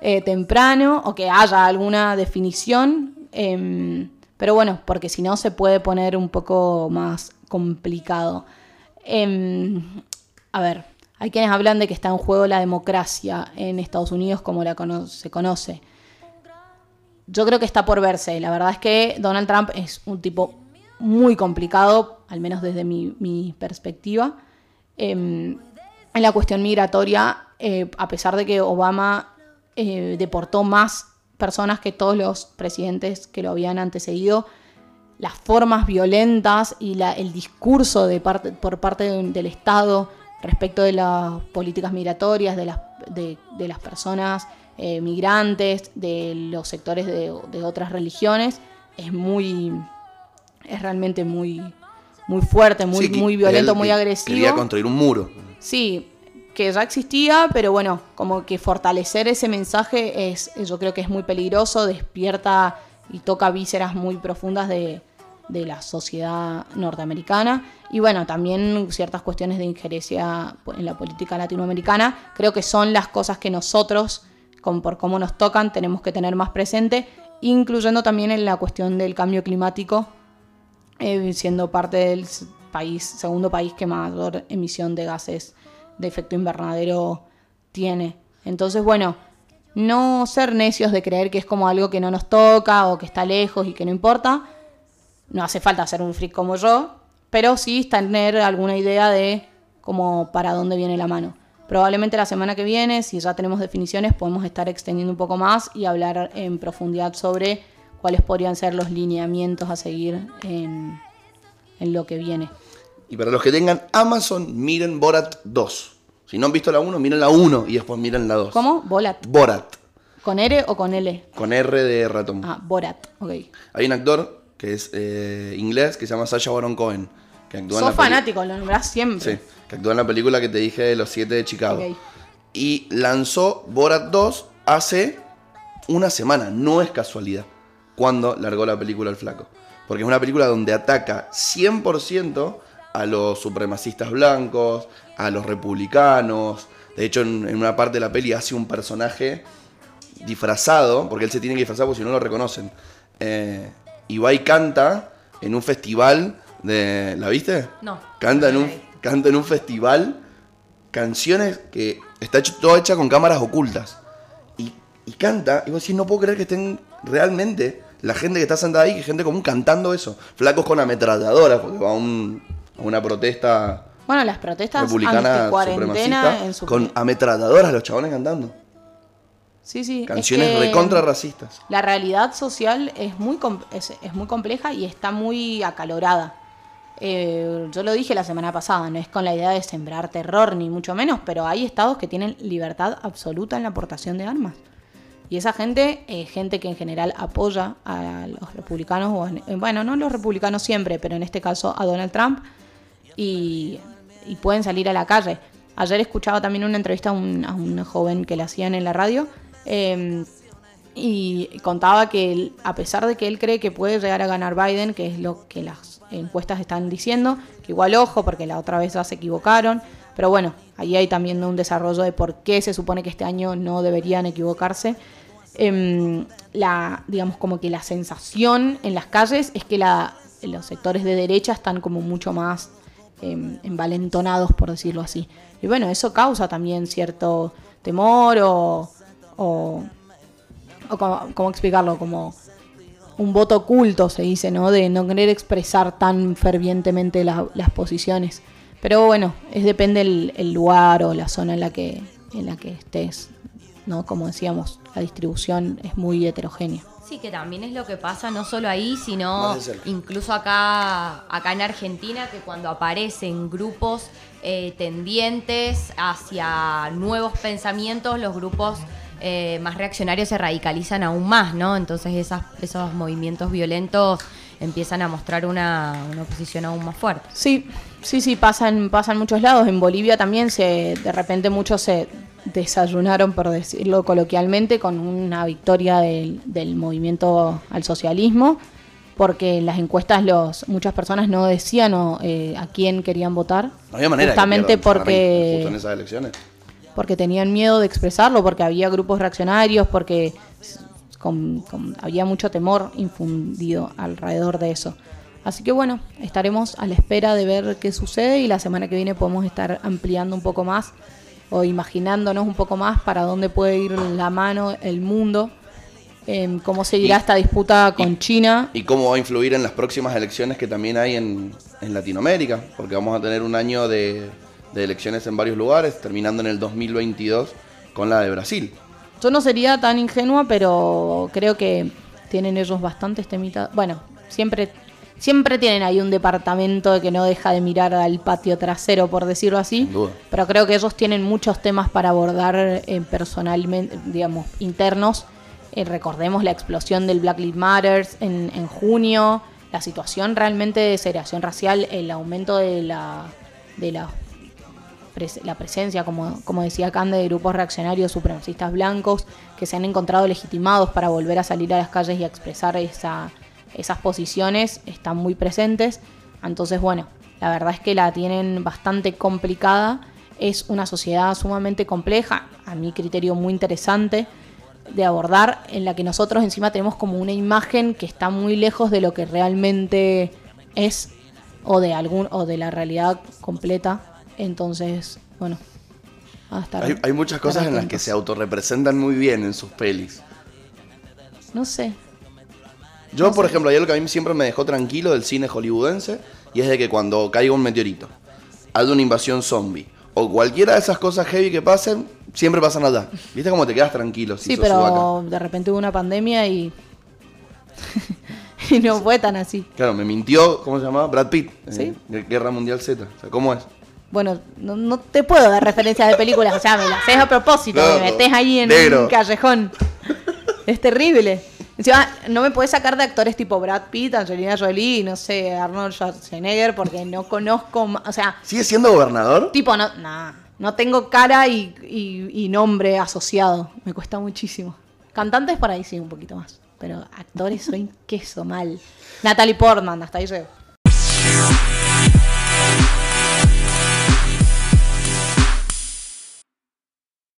eh, temprano o que haya alguna definición. em, pero bueno, porque si no se puede poner un poco más complicado. Em, a ver, hay quienes hablan de que está en juego la democracia en Estados Unidos como la se conoce. Yo creo que está por verse. La verdad es que Donald Trump es un tipo muy complicado, al menos desde mi, mi perspectiva. Em, en la cuestión migratoria, eh, a pesar de que Obama eh, deportó más personas que todos los presidentes que lo habían antecedido, las formas violentas y el discurso por parte de- del Estado respecto de las políticas migratorias, de las, personas eh, migrantes, de los sectores de otras religiones, es muy, es realmente muy, muy fuerte, muy, Sí, muy violento, él muy que- agresivo. Quería construir un muro. Sí, que ya existía, pero bueno, como que fortalecer ese mensaje es, yo creo que es muy peligroso, despierta y toca vísceras muy profundas de, de la sociedad norteamericana. Y bueno, también ciertas cuestiones de injerencia en la política latinoamericana, creo que son las cosas que nosotros, con, por cómo nos tocan, tenemos que tener más presente, incluyendo también en la cuestión del cambio climático, eh, siendo parte del país, segundo país que mayor emisión de gases de efecto invernadero tiene. Entonces, bueno, no ser necios de creer que es como algo que no nos toca o que está lejos y que no importa. No hace falta ser un freak como yo, pero sí tener alguna idea de como para dónde viene la mano. Probablemente la semana que viene, si ya tenemos definiciones, podemos estar extendiendo un poco más y hablar en profundidad sobre cuáles podrían ser los lineamientos a seguir en, en lo que viene. Y para los que tengan Amazon, miren Borat 2. Si no han visto la 1, miren la 1 y después miren la 2. ¿Cómo? Bolat. Borat, ¿Con R o con L? con R de ratón. Ah, Borat, ok. Hay un actor que es eh, inglés que se llama Sacha Baron Cohen. Que actúa en Sos la peli- fanático, lo nombrás siempre. Sí, que actúa en la película que te dije de los siete de Chicago. Ok. Y lanzó Borat 2 hace una semana, no es casualidad, cuando largó la película El Flaco. Porque es una película donde ataca 100% a los supremacistas blancos, a los republicanos. De hecho, en, en una parte de la peli hace un personaje disfrazado, porque él se tiene que disfrazar porque si no lo reconocen. Eh, y va y canta en un festival de... ¿La viste? No. Canta en un, canta en un festival canciones que está hecho, todo hecha con cámaras ocultas. Y, y canta, y vos decís, no puedo creer que estén realmente la gente que está sentada ahí, que gente común cantando eso. Flacos con ametralladoras, porque va a, un- a una protesta Bueno, las protestas republicana anti-cuarentena supremacista en su... con ametralladoras los chabones cantando. Sí, sí. es Canciones que recontra racistas. La realidad social es muy, es, es muy compleja y está muy acalorada. Eh, yo lo dije la semana pasada, no es con la idea de sembrar terror, ni mucho menos, pero hay estados que tienen libertad absoluta en la aportación de armas. Y esa gente gente que en general apoya a los republicanos, o en- bueno, no los republicanos siempre, pero en este caso a Donald Trump, y, pueden salir a la calle. Ayer escuchaba también una entrevista a un, joven que le hacían en la radio, eh, y contaba que él, a pesar de que él cree que puede llegar a ganar Biden, que es lo que las encuestas están diciendo, que igual ojo, porque la otra vez ya se equivocaron, pero bueno, ahí hay también un desarrollo de por qué se supone que este año no deberían equivocarse. Em, la, digamos, como que la sensación en las calles es que la, los sectores de derecha están como mucho más em, envalentonados, por decirlo así. Y bueno, eso causa también cierto temor o, o ¿cómo explicarlo? Como un voto oculto, se dice, ¿no? De no querer expresar tan fervientemente la- las posiciones. Pero bueno, es depende el, el lugar o la zona en la que, en la que estés, ¿no? Como decíamos, la distribución es muy heterogénea. Sí, que también es lo que pasa no solo ahí, sino incluso acá, acá en Argentina, que cuando aparecen grupos eh, tendientes hacia nuevos pensamientos, los grupos eh, más reaccionarios se radicalizan aún más, ¿no? Entonces esas, esos movimientos violentos empiezan a mostrar una, una oposición aún más fuerte. Sí, sí, sí, pasa en, pasa en muchos lados. En Bolivia también se, de repente muchos se desayunaron, por decirlo coloquialmente, con una victoria del, del movimiento al socialismo, porque en las encuestas los, muchas personas no decían o, eh, a quién querían votar. No había manera de que justamente pierdan Ferrari porque justo en esas elecciones. porque tenían miedo de expresarlo, porque había grupos reaccionarios, porque con- había mucho temor infundido alrededor de eso. Así que bueno, estaremos a la espera de ver qué sucede y la semana que viene podemos estar ampliando un poco más o imaginándonos un poco más para dónde puede ir la mano, el mundo, em, cómo seguirá Y- esta disputa con y- China. y cómo va a influir en las próximas elecciones que también hay en, en Latinoamérica, porque vamos a tener un año de, de elecciones en varios lugares, terminando en el 2022 con la de Brasil. Yo no sería tan ingenua, pero creo que tienen ellos bastantes temitas. Bueno, siempre, siempre tienen ahí un departamento que no deja de mirar al patio trasero, por decirlo así. Pero creo que ellos tienen muchos temas para abordar eh, personalmente, digamos, internos. Eh, recordemos la explosión del Black Lives Matter en, en junio, la situación realmente de segregación racial, el aumento de la, de la pres- la presencia, como, como decía Cande, de grupos reaccionarios supremacistas blancos que se han encontrado legitimados para volver a salir a las calles y a expresar esa, esas posiciones, están muy presentes. Entonces, bueno, la verdad es que la tienen bastante complicada. Es una sociedad sumamente compleja, a mi criterio muy interesante de abordar, en la que nosotros encima tenemos como una imagen que está muy lejos de lo que realmente es o de algún o de la realidad completa. Entonces, bueno, a estar- Hay, hay muchas cosas en las que se autorrepresentan muy bien en sus pelis. No sé. Yo, por ejemplo, hay algo que a mí siempre me dejó tranquilo del cine hollywoodense y es de que cuando caiga un meteorito, hay una invasión zombie o cualquiera de esas cosas heavy que pasen, siempre pasan allá. ¿Viste cómo te quedas tranquilo si Sí, sos pero sudaca? de repente hubo una pandemia y. y no fue tan así. Claro, me mintió, ¿cómo se llamaba? Brad Pitt. en Sí. Guerra Mundial Z. O sea, ¿cómo es? Bueno, no, no te puedo dar referencias de películas, o sea, me las haces a propósito, No, me metes ahí en negro. un callejón. Es terrible. Encima, no me puedes sacar de actores tipo Brad Pitt, Angelina Jolie, no sé, Arnold Schwarzenegger, porque no conozco, o sea, ¿Sigue siendo gobernador? tipo, no, nah, no tengo cara y, y- y nombre asociado, me cuesta muchísimo. Cantantes por ahí sí, un poquito más, pero actores soy queso mal. Natalie Portman, hasta ahí llego.